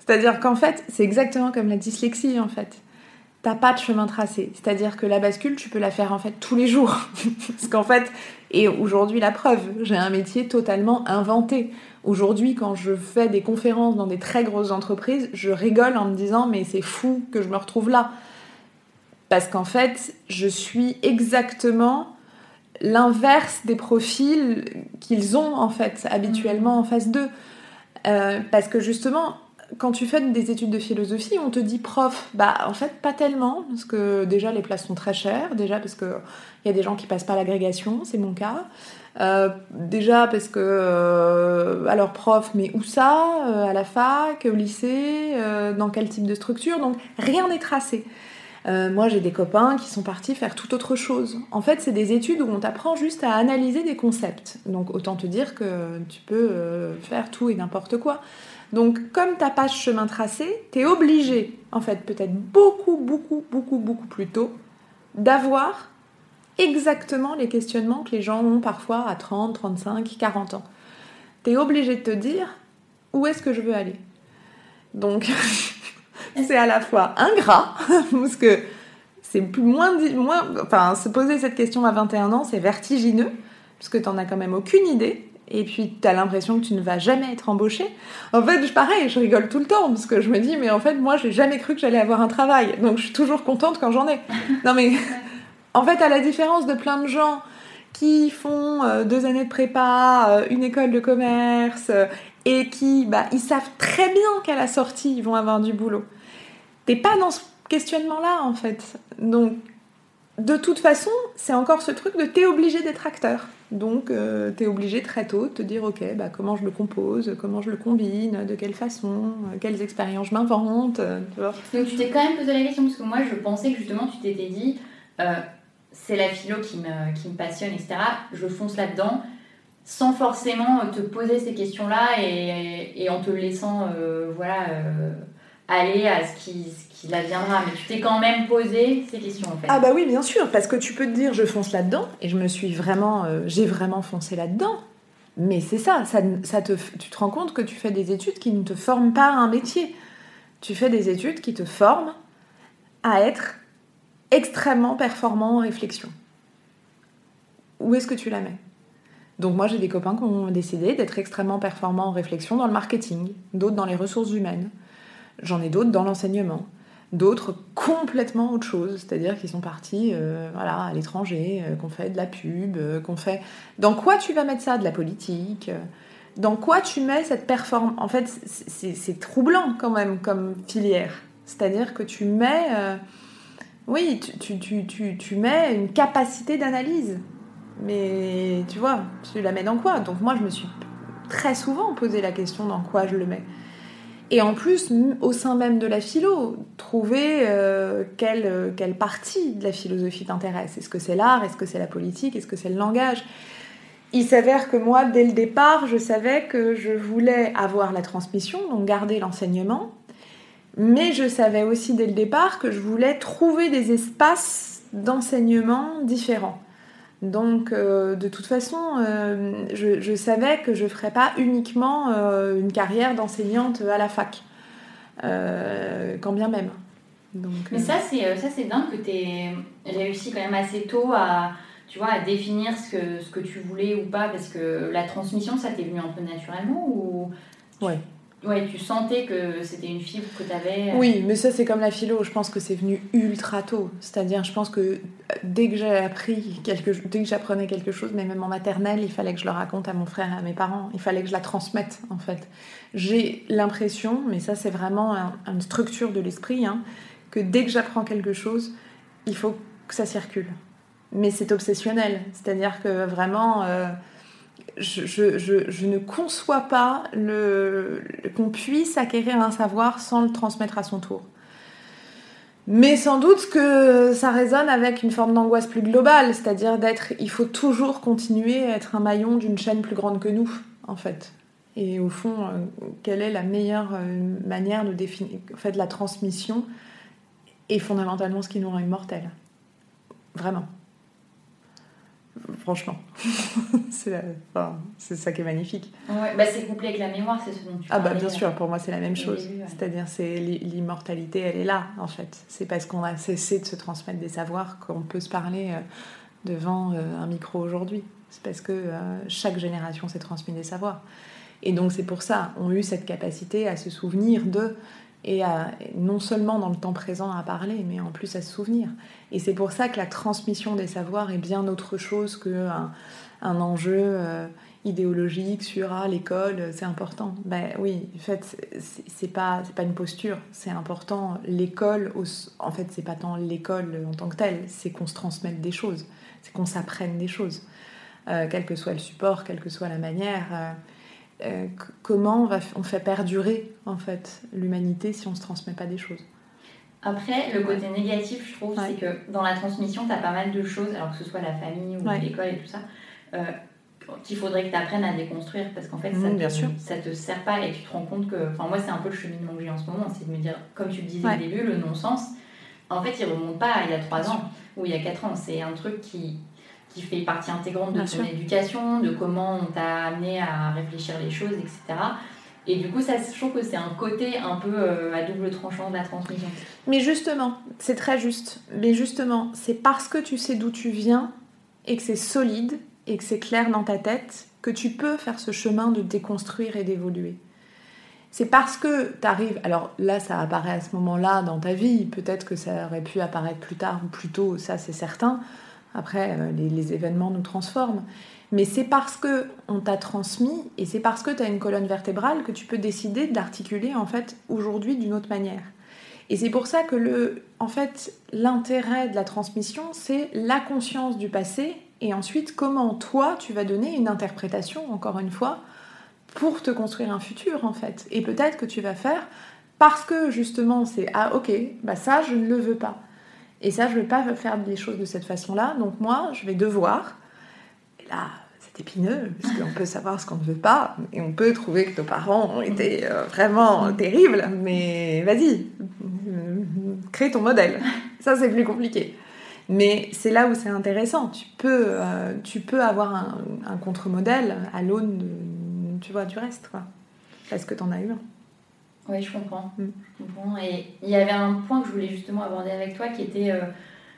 Speaker 5: C'est-à-dire qu'en fait, c'est exactement comme la dyslexie en fait. T'as pas de chemin tracé. C'est-à-dire que la bascule, tu peux la faire en fait tous les jours. Parce qu'en fait, et aujourd'hui la preuve, j'ai un métier totalement inventé. Aujourd'hui, quand je fais des conférences dans des très grosses entreprises, je rigole en me disant mais c'est fou que je me retrouve là. Parce qu'en fait, je suis exactement l'inverse des profils qu'ils ont en fait habituellement en face d'eux. Euh, parce que justement, quand tu fais des études de philosophie, on te dit prof. Bah, en fait, pas tellement, parce que déjà, les places sont très chères. Déjà, parce qu'il y a des gens qui passent pas l'agrégation, c'est mon cas. Euh, déjà, parce que. Euh, alors, prof, mais où ça À la fac, au lycée Dans quel type de structure? Donc, rien n'est tracé. moi, j'ai des copains qui sont partis faire tout autre chose. En fait, c'est des études où on t'apprend juste à analyser des concepts. Donc, autant te dire que tu peux faire tout et n'importe quoi. Donc, comme t'as pas de chemin tracé, t'es obligé, en fait, peut-être beaucoup, beaucoup, beaucoup, beaucoup plus tôt, d'avoir exactement les questionnements que les gens ont parfois à 30, 35, 40 ans. Tu es obligé de te dire où est-ce que je veux aller? Donc, c'est à la fois ingrat, parce que c'est plus moins, moins. Enfin, se poser cette question à 21 ans, c'est vertigineux, parce que tu n'en as quand même aucune idée. Et puis, tu as l'impression que tu ne vas jamais être embauché. En fait, je, pareil, je rigole tout le temps, parce que je me dis, mais en fait, moi, j'ai jamais cru que j'allais avoir un travail. Donc, je suis toujours contente quand j'en ai. Non, mais en fait, à la différence de plein de gens qui font euh, deux années de prépa, euh, une école de commerce, euh, et qui, bah, ils savent très bien qu'à la sortie, ils vont avoir du boulot. T'es pas dans ce questionnement-là, en fait. Donc, de toute façon, c'est encore ce truc de t'es obligé d'être acteur. Donc, euh, tu es obligé très tôt de te dire, ok, bah, comment je le compose, comment je le combine, de quelle façon, euh, quelles expériences je m'invente. Euh,
Speaker 6: Donc, tu t'es quand même posé la question, parce que moi, je pensais que justement, tu t'étais dit, c'est la philo qui me, qui me passionne, etc. Je fonce là-dedans, sans forcément te poser ces questions-là et, et, en te laissant, voilà aller à ce qui, ce qui adviendra. Mais tu t'es quand même posé ces questions en fait.
Speaker 5: Ah bah oui, bien sûr, parce que tu peux te dire je fonce là-dedans et je me suis vraiment, euh, j'ai vraiment foncé là-dedans. Mais c'est ça, ça, te, tu te rends compte que tu fais des études qui ne te forment pas à un métier. Tu fais des études qui te forment à être extrêmement performant en réflexion. Où est-ce que tu la mets? Donc moi j'ai des copains qui ont décidé d'être extrêmement performants en réflexion dans le marketing, d'autres dans les ressources humaines, J'en ai d'autres dans l'enseignement, d'autres complètement autre chose, c'est-à-dire qui sont partis euh, voilà, à l'étranger, euh, qu'on fait de la pub, euh, qu'on fait... Dans quoi tu vas mettre ça De la politique Dans quoi tu mets cette performance En fait, c'est troublant quand même comme filière. C'est-à-dire que tu mets... oui, tu, tu, tu, tu, mets une capacité d'analyse. Mais tu vois, tu la mets dans quoi? Donc moi, je me suis très souvent posé la question dans quoi je le mets. Et en plus, au sein même de la philo, trouver euh, quelle, quelle, partie de la philosophie t'intéresse. Est-ce que c'est l'art? Est-ce que c'est la politique? Est-ce que c'est le langage? Il s'avère que moi, dès le départ, je savais que je voulais avoir la transmission, donc garder l'enseignement. Mais je savais aussi dès le départ que je voulais trouver des espaces d'enseignement différents. Donc, euh, de toute façon, euh, je, savais que je ne ferais pas uniquement euh, une carrière d'enseignante à la fac, quand bien même.
Speaker 6: Mais ça, c'est ça c'est dingue que tu aies réussi quand même assez tôt à, tu vois, à définir ce que, ce que tu voulais ou pas, parce que la transmission, ça t'est venu un peu naturellement ou...
Speaker 5: Ouais.
Speaker 6: Ouais, tu sentais que c'était une fibre que tu avais.
Speaker 5: Euh. Oui, mais ça c'est comme la philo, je pense que c'est venu ultra tôt. C'est-à-dire, je pense que euh, dès que j'ai appris quelque dès que j'apprenais quelque chose, mais même en maternelle, il fallait que je le raconte à mon frère et à mes parents, il fallait que je la transmette en fait. J'ai l'impression, mais ça c'est vraiment une structure de l'esprit, hein, que dès que j'apprends quelque chose, il faut que ça circule. Mais c'est obsessionnel, c'est-à-dire que vraiment. Euh, je, ne conçois pas qu'on puisse acquérir un savoir sans le transmettre à son tour. Mais sans doute que ça résonne avec une forme d'angoisse plus globale, c'est-à-dire d'être, il faut toujours continuer à être un maillon d'une chaîne plus grande que nous, en fait. Et au fond, euh, quelle est la meilleure euh, manière de définir, la transmission est fondamentalement ce qui nous rend immortels. Vraiment franchement. c'est ça qui est magnifique.
Speaker 6: Ouais, bah c'est couplé avec la mémoire, c'est ce dont tu
Speaker 5: Ah bah bien sûr, pour moi c'est la même chose. C'est-à-dire c'est l'immortalité, elle est là en fait. C'est parce qu'on a cessé de se transmettre des savoirs qu'on peut se parler euh, devant euh, un micro aujourd'hui. C'est parce que euh, chaque génération s'est transmis des savoirs. Et donc c'est pour ça, on a eu cette capacité à se souvenir de et non seulement dans le temps présent à parler, mais en plus à se souvenir. Et c'est pour ça que la transmission des savoirs est bien autre chose qu'un un enjeu euh, idéologique sur ah, l'école, c'est important. Ben oui, en fait, c'est pas, pas une posture, c'est important. L'école, en fait, c'est pas tant l'école en tant que telle, c'est qu'on se transmette des choses, c'est qu'on s'apprenne des choses, euh, quel que soit le support, quelle que soit la manière. Euh, euh, comment on, va, on fait perdurer en fait l'humanité si on ne se transmet pas des choses.
Speaker 6: Après, le côté négatif, je trouve, c'est que dans la transmission, tu as pas mal de choses, alors que ce soit la famille ou l'école et tout ça, euh, qu'il faudrait que tu apprennes à déconstruire parce qu'en fait, ça,
Speaker 5: mmh,
Speaker 6: te, ça te sert pas et tu te rends compte que. Enfin, moi, c'est un peu le cheminement que j'ai en ce moment, c'est de me dire, comme tu le disais au début, le non-sens. en fait, il remonte pas il y a 3 ans ou il y a 4 ans. C'est un truc qui, qui fait partie intégrante de
Speaker 5: Bien
Speaker 6: ton
Speaker 5: sûr.
Speaker 6: éducation, de comment on t'a amené à réfléchir les choses, etc. Et du coup, ça, je trouve que c'est un côté un peu euh, à double tranchant de la transmission.
Speaker 5: Mais justement, c'est très juste. Mais justement, c'est parce que tu sais d'où tu viens et que c'est solide et que c'est clair dans ta tête que tu peux faire ce chemin de déconstruire et d'évoluer. C'est parce que tu arrives. Alors là, ça apparaît à ce moment-là dans ta vie. Peut-être que ça aurait pu apparaître plus tard ou plus tôt, ça c'est certain. Après, euh, les, événements nous transforment. Mais c'est parce que on t'a transmis et c'est parce que tu as une colonne vertébrale que tu peux décider de l'articuler en fait aujourd'hui d'une autre manière. Et c'est pour ça que le, en fait, l'intérêt de la transmission, c'est la conscience du passé et ensuite comment toi tu vas donner une interprétation, encore une fois, pour te construire un futur en fait. Et peut-être que tu vas faire parce que justement c'est ah ok, bah ça je ne le veux pas. Et ça je ne veux pas faire les choses de cette façon-là, donc moi je vais devoir. Et là c'est épineux, parce qu'on peut savoir ce qu'on ne veut pas, et on peut trouver que nos parents ont été euh, vraiment terribles, mais vas-y, euh, crée ton modèle. Ça c'est plus compliqué. Mais c'est là où c'est intéressant. Tu peux, euh, tu peux avoir un, contre-modèle à l'aune tu vois, du reste, quoi. Parce que t'en as eu un.
Speaker 6: Oui, je comprends.
Speaker 5: Mm.
Speaker 6: Je comprends. Et il y avait un point que je voulais justement aborder avec toi qui était euh,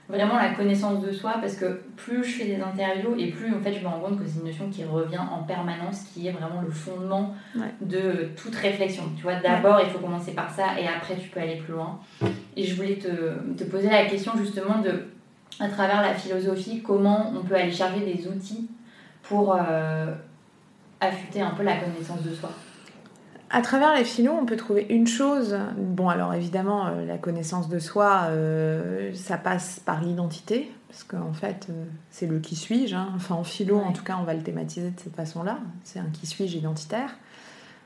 Speaker 6: vraiment la connaissance de soi parce que plus je fais des interviews et plus en fait je me rends compte que c'est une notion qui revient en permanence, qui est vraiment le fondement
Speaker 5: Ouais.
Speaker 6: de toute réflexion. Tu vois, d'abord il faut commencer par ça et après tu peux aller plus loin. Et je voulais te, te poser la question justement de, à travers la philosophie, comment on peut aller chercher des outils pour euh, affûter un peu la connaissance de soi.
Speaker 5: À travers les philo, on peut trouver une chose. Bon, alors évidemment, euh, la connaissance de soi, euh, ça passe par l'identité, parce qu'en fait, euh, c'est le qui suis-je. hein. Enfin, en philo, en tout cas, on va le thématiser de cette façon-là. C'est un qui suis-je identitaire.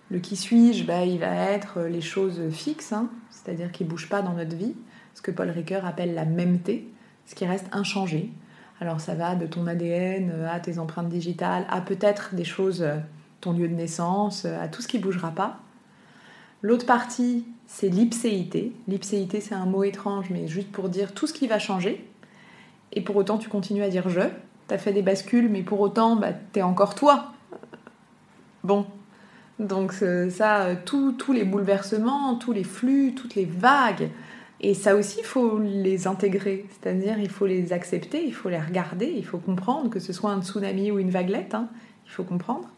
Speaker 5: Le qui suis-je, bah, il va être les choses fixes, hein, c'est-à-dire qui ne bougent pas dans notre vie, ce que Paul Ricoeur appelle la mêmeté, ce qui reste inchangé. Alors ça va de ton ADN à tes empreintes digitales, à peut-être des choses, ton lieu de naissance, euh, à tout ce qui bougera pas. L'autre partie, c'est l'ipséité. L'ipséité, c'est un mot étrange, mais juste pour dire tout ce qui va changer. Et pour autant, tu continues à dire je. Tu as fait des bascules, mais pour autant, bah, tu es encore toi. Bon. Donc ça, euh, tous les bouleversements, tous les flux, toutes les vagues, et ça aussi, il faut les intégrer. C'est-à-dire, il faut les accepter, il faut les regarder, il faut comprendre que ce soit un tsunami ou une vaguelette, hein, il faut comprendre.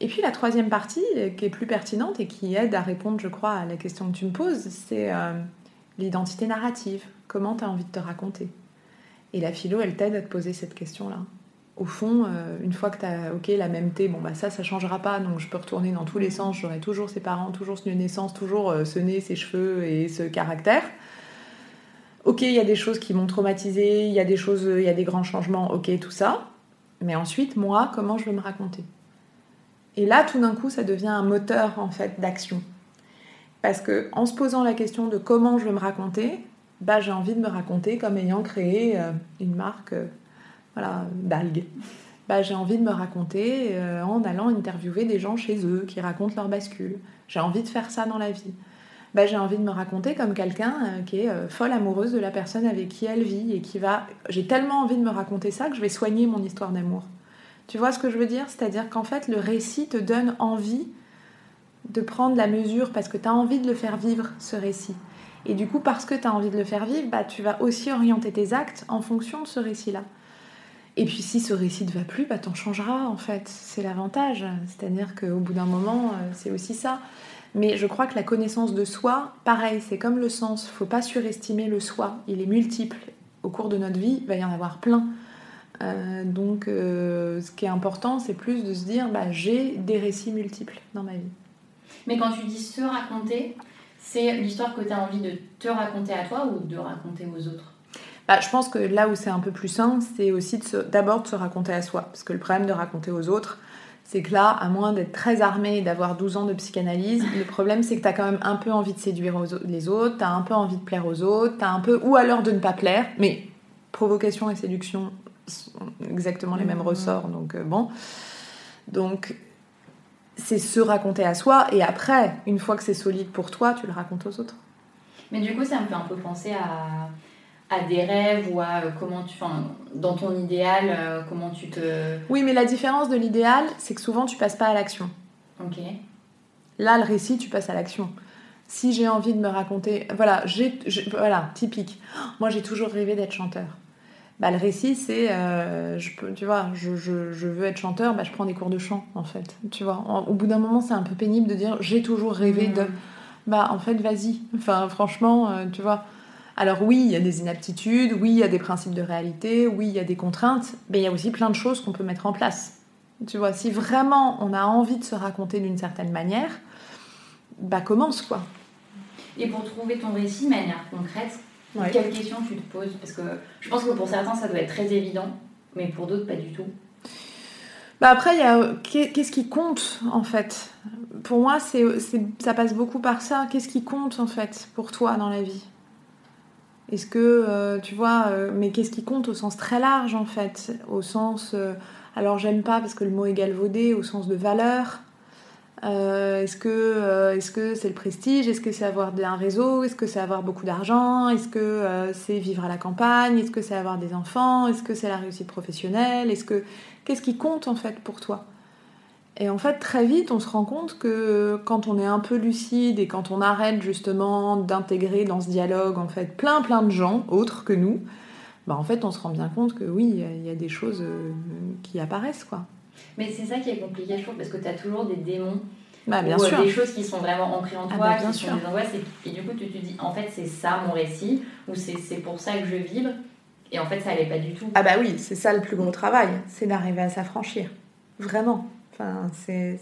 Speaker 5: Et puis la troisième partie, euh, qui est plus pertinente et qui aide à répondre, je crois, à la question que tu me poses, c'est euh, l'identité narrative. Comment tu as envie de te raconter? Et la philo, elle t'aide à te poser cette question-là. Au fond, euh, une fois que tu as, ok, la même thé, bon, bah ça, ça changera pas, donc je peux retourner dans tous les sens, j'aurai toujours ses parents, toujours ce naissance, toujours ce nez, ses cheveux et ce caractère. Ok, il y a des choses qui m'ont traumatisé, il y a des choses, il y a des grands changements, ok, tout ça. Mais ensuite, moi, comment je vais me raconter? Et là, tout d'un coup, ça devient un moteur en fait d'action. Parce que en se posant la question de comment je vais me raconter, bah, j'ai envie de me raconter comme ayant créé euh, une marque euh, voilà, d'algues. Bah, j'ai envie de me raconter euh, en allant interviewer des gens chez eux qui racontent leur bascule. J'ai envie de faire ça dans la vie. Bah, j'ai envie de me raconter comme quelqu'un qui est folle amoureuse de la personne avec qui elle vit et qui va. J'ai tellement envie de me raconter ça que je vais soigner mon histoire d'amour. Tu vois ce que je veux dire? C'est-à-dire qu'en fait, le récit te donne envie de prendre la mesure parce que tu as envie de le faire vivre, ce récit. Et du coup, parce que tu as envie de le faire vivre, bah, tu vas aussi orienter tes actes en fonction de ce récit-là. Et puis si ce récit ne va plus, bah, t'en changeras en fait. C'est l'avantage. C'est-à-dire qu'au bout d'un moment, euh, c'est aussi ça. Mais je crois que la connaissance de soi, pareil, c'est comme le sens. Faut pas surestimer le soi. Il est multiple. Au cours de notre vie, il va y en avoir plein. Euh, donc, euh, ce qui est important, c'est plus de se dire, bah, j'ai des récits multiples dans ma vie.
Speaker 6: Mais quand tu dis se raconter, c'est l'histoire que tu as envie de te raconter à toi ou de raconter aux autres?
Speaker 5: Bah, je pense que là où c'est un peu plus sain, c'est aussi d'abord de se raconter à soi. Parce que le problème de raconter aux autres, c'est que là, à moins d'être très armé et d'avoir 12 ans de psychanalyse, le problème c'est que tu as quand même un peu envie de séduire aux les autres, tu as un peu envie de plaire aux autres, t'as un peu, ou alors de ne pas plaire, mais provocation et séduction exactement les mêmes
Speaker 6: Mhm.
Speaker 5: ressorts, donc euh, bon. Donc, c'est se raconter à soi, et après, une fois que c'est solide pour toi, tu le racontes aux autres.
Speaker 6: Mais du coup, ça me fait un peu penser à, à des rêves ou à euh, comment tu. Enfin, dans ton idéal, euh, comment tu te.
Speaker 5: Oui, mais la différence de l'idéal, c'est que souvent tu passes pas à l'action.
Speaker 6: Ok.
Speaker 5: Là, le récit, tu passes à l'action. Si j'ai envie de me raconter, voilà, j'ai, j'ai- voilà, typique. Moi, j'ai toujours rêvé d'être chanteur. Bah, le récit, c'est, euh, je peux, tu vois, je, je- je veux être chanteur, bah, je prends des cours de chant, en fait. Tu vois, En- au bout d'un moment, c'est un peu pénible de dire, j'ai toujours rêvé de.
Speaker 6: Mhm.
Speaker 5: Bah, en fait, vas-y. Enfin, franchement, euh, tu vois. Alors oui, il y a des inaptitudes, oui, il y a des principes de réalité, oui, il y a des contraintes, mais il y a aussi plein de choses qu'on peut mettre en place. Tu vois, si vraiment on a envie de se raconter d'une certaine manière, bah commence quoi.
Speaker 6: Et pour trouver ton récit de manière concrète,
Speaker 5: Ouais.
Speaker 6: quelles questions tu te poses Parce que je pense que pour certains, ça doit être très évident, mais pour d'autres, pas du tout.
Speaker 5: Bah après, il y a qu'est- qu'est-ce qui compte en fait? Pour moi, c'est, c'est- ça passe beaucoup par ça. Qu'est-ce qui compte en fait pour toi dans la vie? Est-ce que euh, tu vois euh, Mais qu'est-ce qui compte au sens très large en fait? Au sens. euh, alors j'aime pas parce que le mot est galvaudé, au sens de valeur. Euh, est-ce que euh, est-ce que c'est le prestige? Est-ce que c'est avoir un réseau? Est-ce que c'est avoir beaucoup d'argent? Est-ce que euh, c'est vivre à la campagne? Est-ce que c'est avoir des enfants? Est-ce que c'est la réussite professionnelle? Est-ce que qu'est-ce qui compte en fait pour toi? Et en fait très vite on se rend compte que quand on est un peu lucide et quand on arrête justement d'intégrer dans ce dialogue en fait plein plein de gens autres que nous, bah en fait on se rend bien compte que oui il y y a des choses qui apparaissent quoi.
Speaker 6: Mais c'est ça qui est compliqué, je trouve, parce que tu as toujours des démons
Speaker 5: Bah bien
Speaker 6: ou euh,
Speaker 5: sûr.
Speaker 6: des choses qui sont vraiment ancrées en
Speaker 5: Ah
Speaker 6: toi,
Speaker 5: bah, bien
Speaker 6: qui
Speaker 5: sûr.
Speaker 6: sont des angoisses, et, et du coup tu te dis en fait c'est ça mon récit, ou c'est pour ça que je vibre, et en fait ça allait pas du tout.
Speaker 5: Ah bah oui, c'est ça le plus gros travail, c'est d'arriver à s'affranchir. Vraiment. Enfin, c'est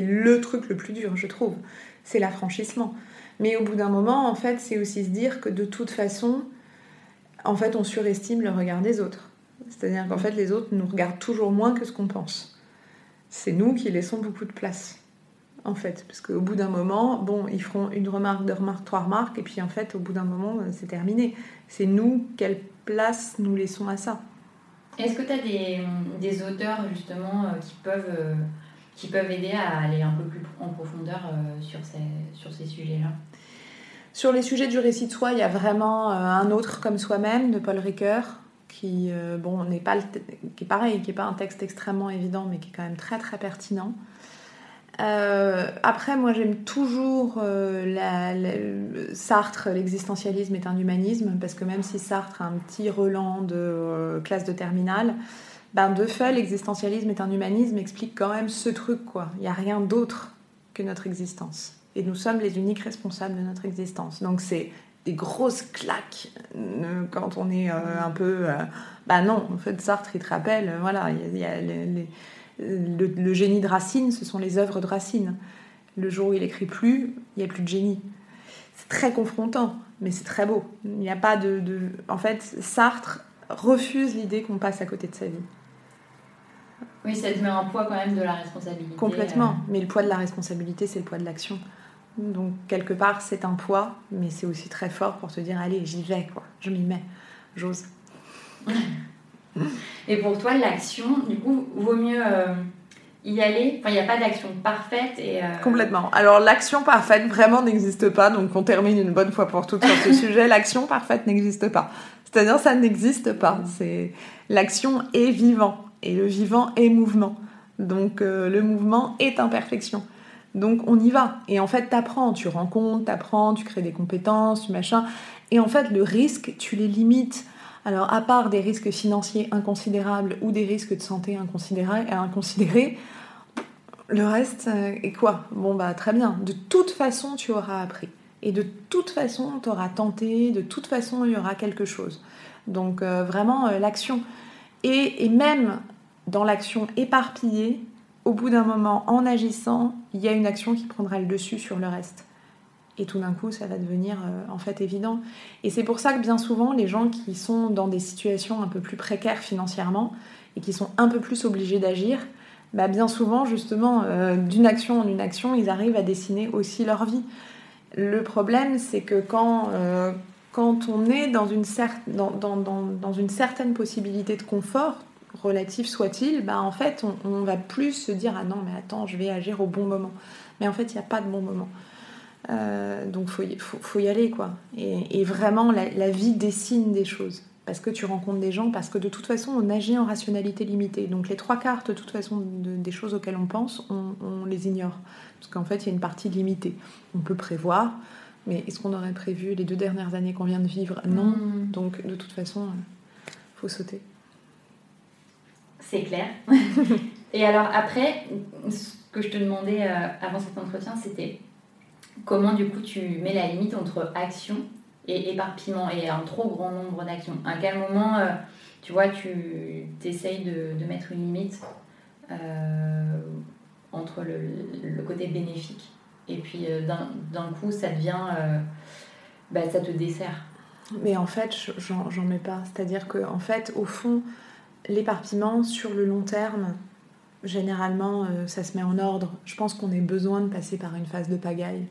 Speaker 5: le truc le plus dur, je trouve. C'est l'affranchissement. Mais au bout d'un moment, en fait, c'est aussi se dire que de toute façon, en fait, on surestime le regard des autres. C'est-à-dire qu'en fait, les autres nous regardent toujours moins que ce qu'on pense. C'est nous qui laissons beaucoup de place, en fait. Parce qu'au bout d'un moment, bon, ils feront une remarque, deux remarques, trois remarques, et puis en fait, au bout d'un moment, euh, c'est terminé. C'est nous, quelle place nous laissons à ça.
Speaker 6: Est-ce que tu as des, des auteurs justement euh, qui peuvent, euh, qui peuvent aider à aller un peu plus en profondeur sur ces, sur ces sujets-là?
Speaker 5: Sur les sujets du récit de soi, il y a vraiment un autre comme soi-même de Paul Ricoeur, qui euh, bon n'est pas qui est pareil, qui est pas un texte extrêmement évident, mais qui est quand même très très pertinent. Euh, après, moi j'aime toujours euh, Sartre, l'existentialisme est un humanisme, parce que même si Sartre a un petit relan de classe de terminale, ben de fait, l'existentialisme est un humanisme explique quand même ce truc, quoi. Il n'y a rien d'autre que notre existence. Et nous sommes les uniques responsables de notre existence. Donc c'est des grosses claques euh, quand on est euh, un peu... euh, bah non, en fait, Sartre, il te rappelle, voilà, il y a, les- les- le, le génie de Racine, ce sont les œuvres de Racine. Le jour où il écrit plus, il n'y a plus de génie. C'est très confrontant, mais c'est très beau. Il n'y a pas de, de... En fait, Sartre refuse l'idée qu'on passe à côté de sa vie.
Speaker 6: Oui, ça te met un poids quand même de la responsabilité.
Speaker 5: Complètement. Mais le poids de la responsabilité, c'est le poids de l'action. Donc, quelque part, c'est un poids, mais c'est aussi très fort pour te dire allez, j'y vais, quoi. Je m'y mets. J'ose.
Speaker 6: Et pour toi, l'action, du coup, vaut mieux euh, y aller? Enfin, il n'y a pas d'action parfaite et. euh,
Speaker 5: Complètement. Alors, l'action parfaite vraiment n'existe pas. Donc, on termine une bonne fois pour toutes sur ce sujet. L'action parfaite n'existe pas. C'est-à-dire, ça n'existe pas. C'est L'action est vivant. Et le vivant est mouvement. Donc, euh, le mouvement est imperfection. Donc, on y va. Et en fait, t'apprends. Tu rencontres, t'apprends, tu crées des compétences, machin. Et en fait, le risque, tu les limites. Alors, à part des risques financiers inconsidérables ou des risques de santé inconsidérés, inconsidérés le reste euh, est quoi? Bon, bah, très bien. De toute façon, tu auras appris. Et de toute façon, tu auras tenté. De toute façon, il y aura quelque chose. Donc, euh, vraiment, euh, l'action. Et même dans l'action éparpillée, au bout d'un moment, en agissant, il y a une action qui prendra le dessus sur le reste. Et tout d'un coup, ça va devenir euh, en fait évident. Et c'est pour ça que bien souvent, les gens qui sont dans des situations un peu plus précaires financièrement et qui sont un peu plus obligés d'agir, bah bien souvent, justement, euh, d'une action en une action, ils arrivent à dessiner aussi leur vie. Le problème, c'est que quand, euh, on est dans une certaine possibilité de confort, relatif soit-il, bah en fait, on, on va plus se dire Ah non, mais attends, je vais agir au bon moment. Mais en fait, il n'y a pas de bon moment. donc faut y, faut, y aller quoi. Et, vraiment la, vie dessine des choses parce que tu rencontres des gens, parce que de toute façon on agit en rationalité limitée. Donc les trois quarts de toute façon des choses auxquelles on pense, on, les ignore parce qu'en fait il y a une partie limitée. On peut prévoir, mais est-ce qu'on aurait prévu les deux dernières années qu'on vient de vivre? Non. Hmm. Donc de toute façon, faut sauter.
Speaker 6: C'est clair. Et alors après, ce que je te demandais euh, avant cet entretien, c'était comment du coup tu mets la limite entre action et éparpillement et un trop grand nombre d'actions. À quel moment, euh, tu vois, tu essayes de, de, mettre une limite euh, entre le, côté bénéfique et puis d'un coup ça devient, bah, ça te dessert?
Speaker 5: Mais en fait, j'en mets pas. C'est-à-dire que en fait, au fond, l'éparpillement sur le long terme, généralement, euh, ça se met en ordre. Je pense qu'on a besoin de passer par une phase de pagaille.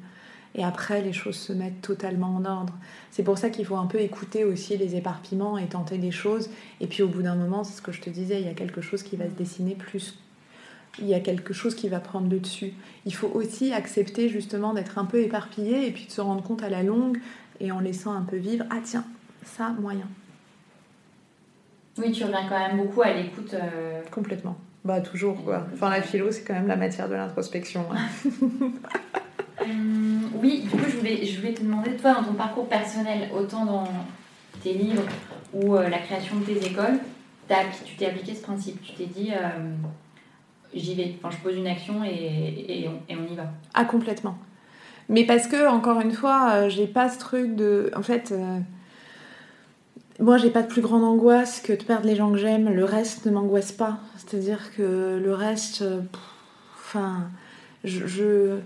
Speaker 5: Et après, les choses se mettent totalement en ordre. C'est pour ça qu'il faut un peu écouter aussi les éparpillements et tenter des choses. Et puis au bout d'un moment, c'est ce que je te disais, il y a quelque chose qui va se dessiner plus. Il y a quelque chose qui va prendre le dessus. Il faut aussi accepter justement d'être un peu éparpillé et puis de se rendre compte à la longue et en laissant un peu vivre, ah tiens, ça, moyen.
Speaker 6: Oui, tu reviens quand même beaucoup à l'écoute. Euh,
Speaker 5: Complètement. Bah toujours quoi. Enfin la philo c'est quand même la matière de l'introspection.
Speaker 6: Hum, oui, du coup je voulais, je voulais te demander, toi dans ton parcours personnel, autant dans tes livres ou euh, la création de tes écoles, tu t'es appliqué ce principe. Tu t'es dit euh, j'y vais, enfin je pose une action et, et, on, et, on, y va.
Speaker 5: Ah complètement. Mais parce que encore une fois, j'ai pas ce truc de. En fait moi, j'ai pas de plus grande angoisse que de perdre les gens que j'aime. Le reste ne m'angoisse pas. C'est-à-dire que le reste, euh, enfin, je,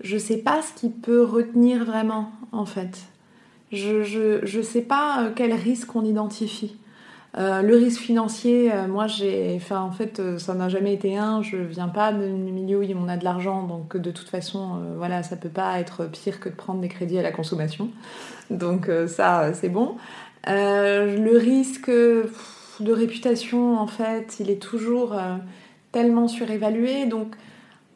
Speaker 5: je, sais pas ce qui peut retenir vraiment, en fait. Je, je, je sais pas euh, quel risque on identifie. Euh, le risque financier, moi j'ai, enfin en fait ça n'a jamais été un. Je viens pas d'un milieu où on a de l'argent, donc de toute façon voilà ça peut pas être pire que de prendre des crédits à la consommation. Donc ça c'est bon. Euh, le risque de réputation, en fait, il est toujours euh, tellement surévalué. Donc,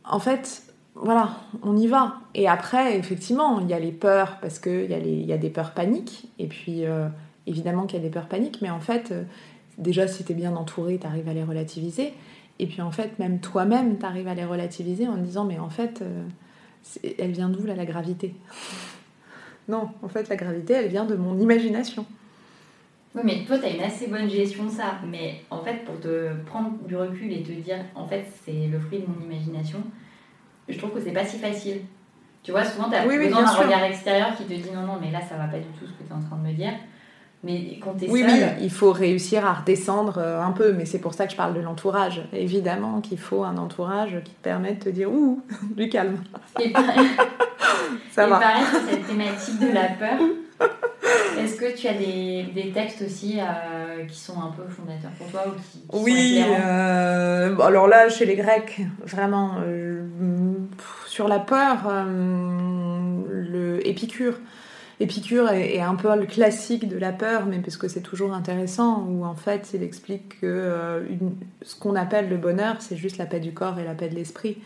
Speaker 5: en fait, voilà, on y va. Et après, effectivement, il y a les peurs, parce qu'il y, y a des peurs paniques. Et puis, euh, évidemment qu'il y a des peurs paniques, mais en fait, déjà, si tu es bien entouré, tu arrives à les relativiser. Et puis, en fait, même toi-même, tu arrives à les relativiser en disant, mais en fait, elle vient d'où, là, la gravité? Non, en fait, la gravité, elle vient de mon imagination.
Speaker 6: Oui, mais toi, tu as une assez bonne gestion de ça. Mais en fait, pour te prendre du recul et te dire, en fait, c'est le fruit de mon imagination, je trouve que c'est pas si facile. Tu vois, souvent, tu as besoin d'un regard extérieur qui te dit non, non, mais là, ça va pas du tout ce que tu es en train de me dire. Mais quand tu es
Speaker 5: oui, oui, il faut réussir à redescendre euh, un peu, mais c'est pour ça que je parle de l'entourage. Évidemment qu'il faut un entourage qui te permette de te dire ouh, du calme.
Speaker 6: Et pareil, ça et va. pareil sur cette thématique de la peur. Est-ce que tu as des, des textes aussi euh, qui sont un peu fondateurs pour toi ou qui,
Speaker 5: Oui, euh, alors là, chez les Grecs, vraiment, euh, sur la peur, le Épicure. Épicure est, un peu le classique de la peur, mais parce que c'est toujours intéressant, où en fait il explique que ce qu'on appelle le bonheur, c'est juste la paix du corps et la paix de l'esprit.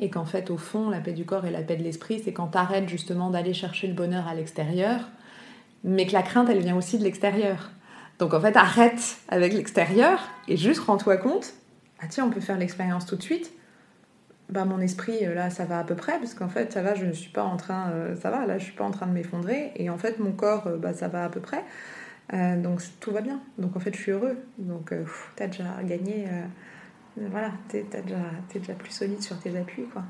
Speaker 5: Et qu'en fait, au fond, la paix du corps et la paix de l'esprit, c'est quand tu arrêtes justement d'aller chercher le bonheur à l'extérieur mais que la crainte, elle vient aussi de l'extérieur. Donc en fait, arrête avec l'extérieur et juste rends-toi compte, ah tiens, on peut faire l'expérience tout de suite. Bah mon esprit, euh, là, ça va à peu près, parce qu'en fait, ça va, je ne suis pas en train, euh, ça va, là, je suis pas en train de m'effondrer, et en fait, mon corps, euh, bah, ça va à peu près. donc tout va bien. Donc en fait, je suis heureux. Donc tu as déjà gagné, voilà, tu es, es déjà plus solide sur tes appuis, quoi.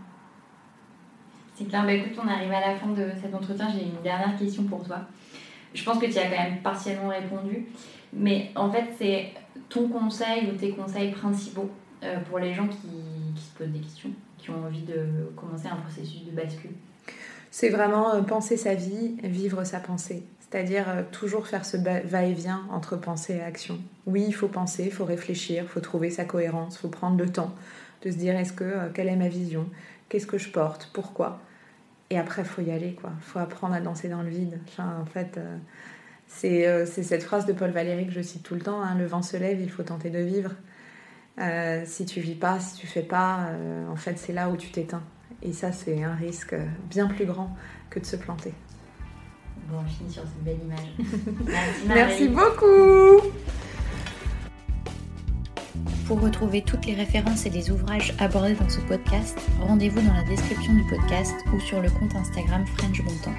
Speaker 6: C'est clair, bah, écoute, on arrive à la fin de cet entretien, j'ai une dernière question pour toi. Je pense que tu as quand même partiellement répondu. Mais en fait, c'est ton conseil ou tes conseils principaux euh, pour les gens qui, se posent des questions, qui ont envie de commencer un processus de bascule
Speaker 5: C'est vraiment euh, penser sa vie, vivre sa pensée. C'est-à-dire euh, toujours faire ce va-et-vient entre pensée et action. Oui, il faut penser, il faut réfléchir, il faut trouver sa cohérence, il faut prendre le temps de se dire est-ce que quelle est ma vision, qu'est-ce que je porte, pourquoi? Et après, il faut y aller, quoi. Il faut apprendre à danser dans le vide. Enfin, en fait, euh, euh, c'est cette phrase de Paul Valéry que je cite tout le temps hein, le vent se lève, il faut tenter de vivre. Euh, si tu vis pas, si tu fais pas, en fait, c'est là où tu t'éteins. Et ça, c'est un risque bien plus grand que de se planter.
Speaker 6: Bon, on finit sur cette belle image. Merci,
Speaker 5: Merci beaucoup.
Speaker 6: Pour retrouver toutes les références et les ouvrages abordés dans ce podcast, rendez-vous dans la description du podcast ou sur le compte Instagram French Bontemps.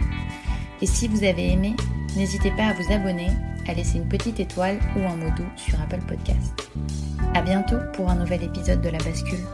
Speaker 6: Et si vous avez aimé, n'hésitez pas à vous abonner, à laisser une petite étoile ou un mot doux sur Apple Podcast. À bientôt pour un nouvel épisode de La Bascule.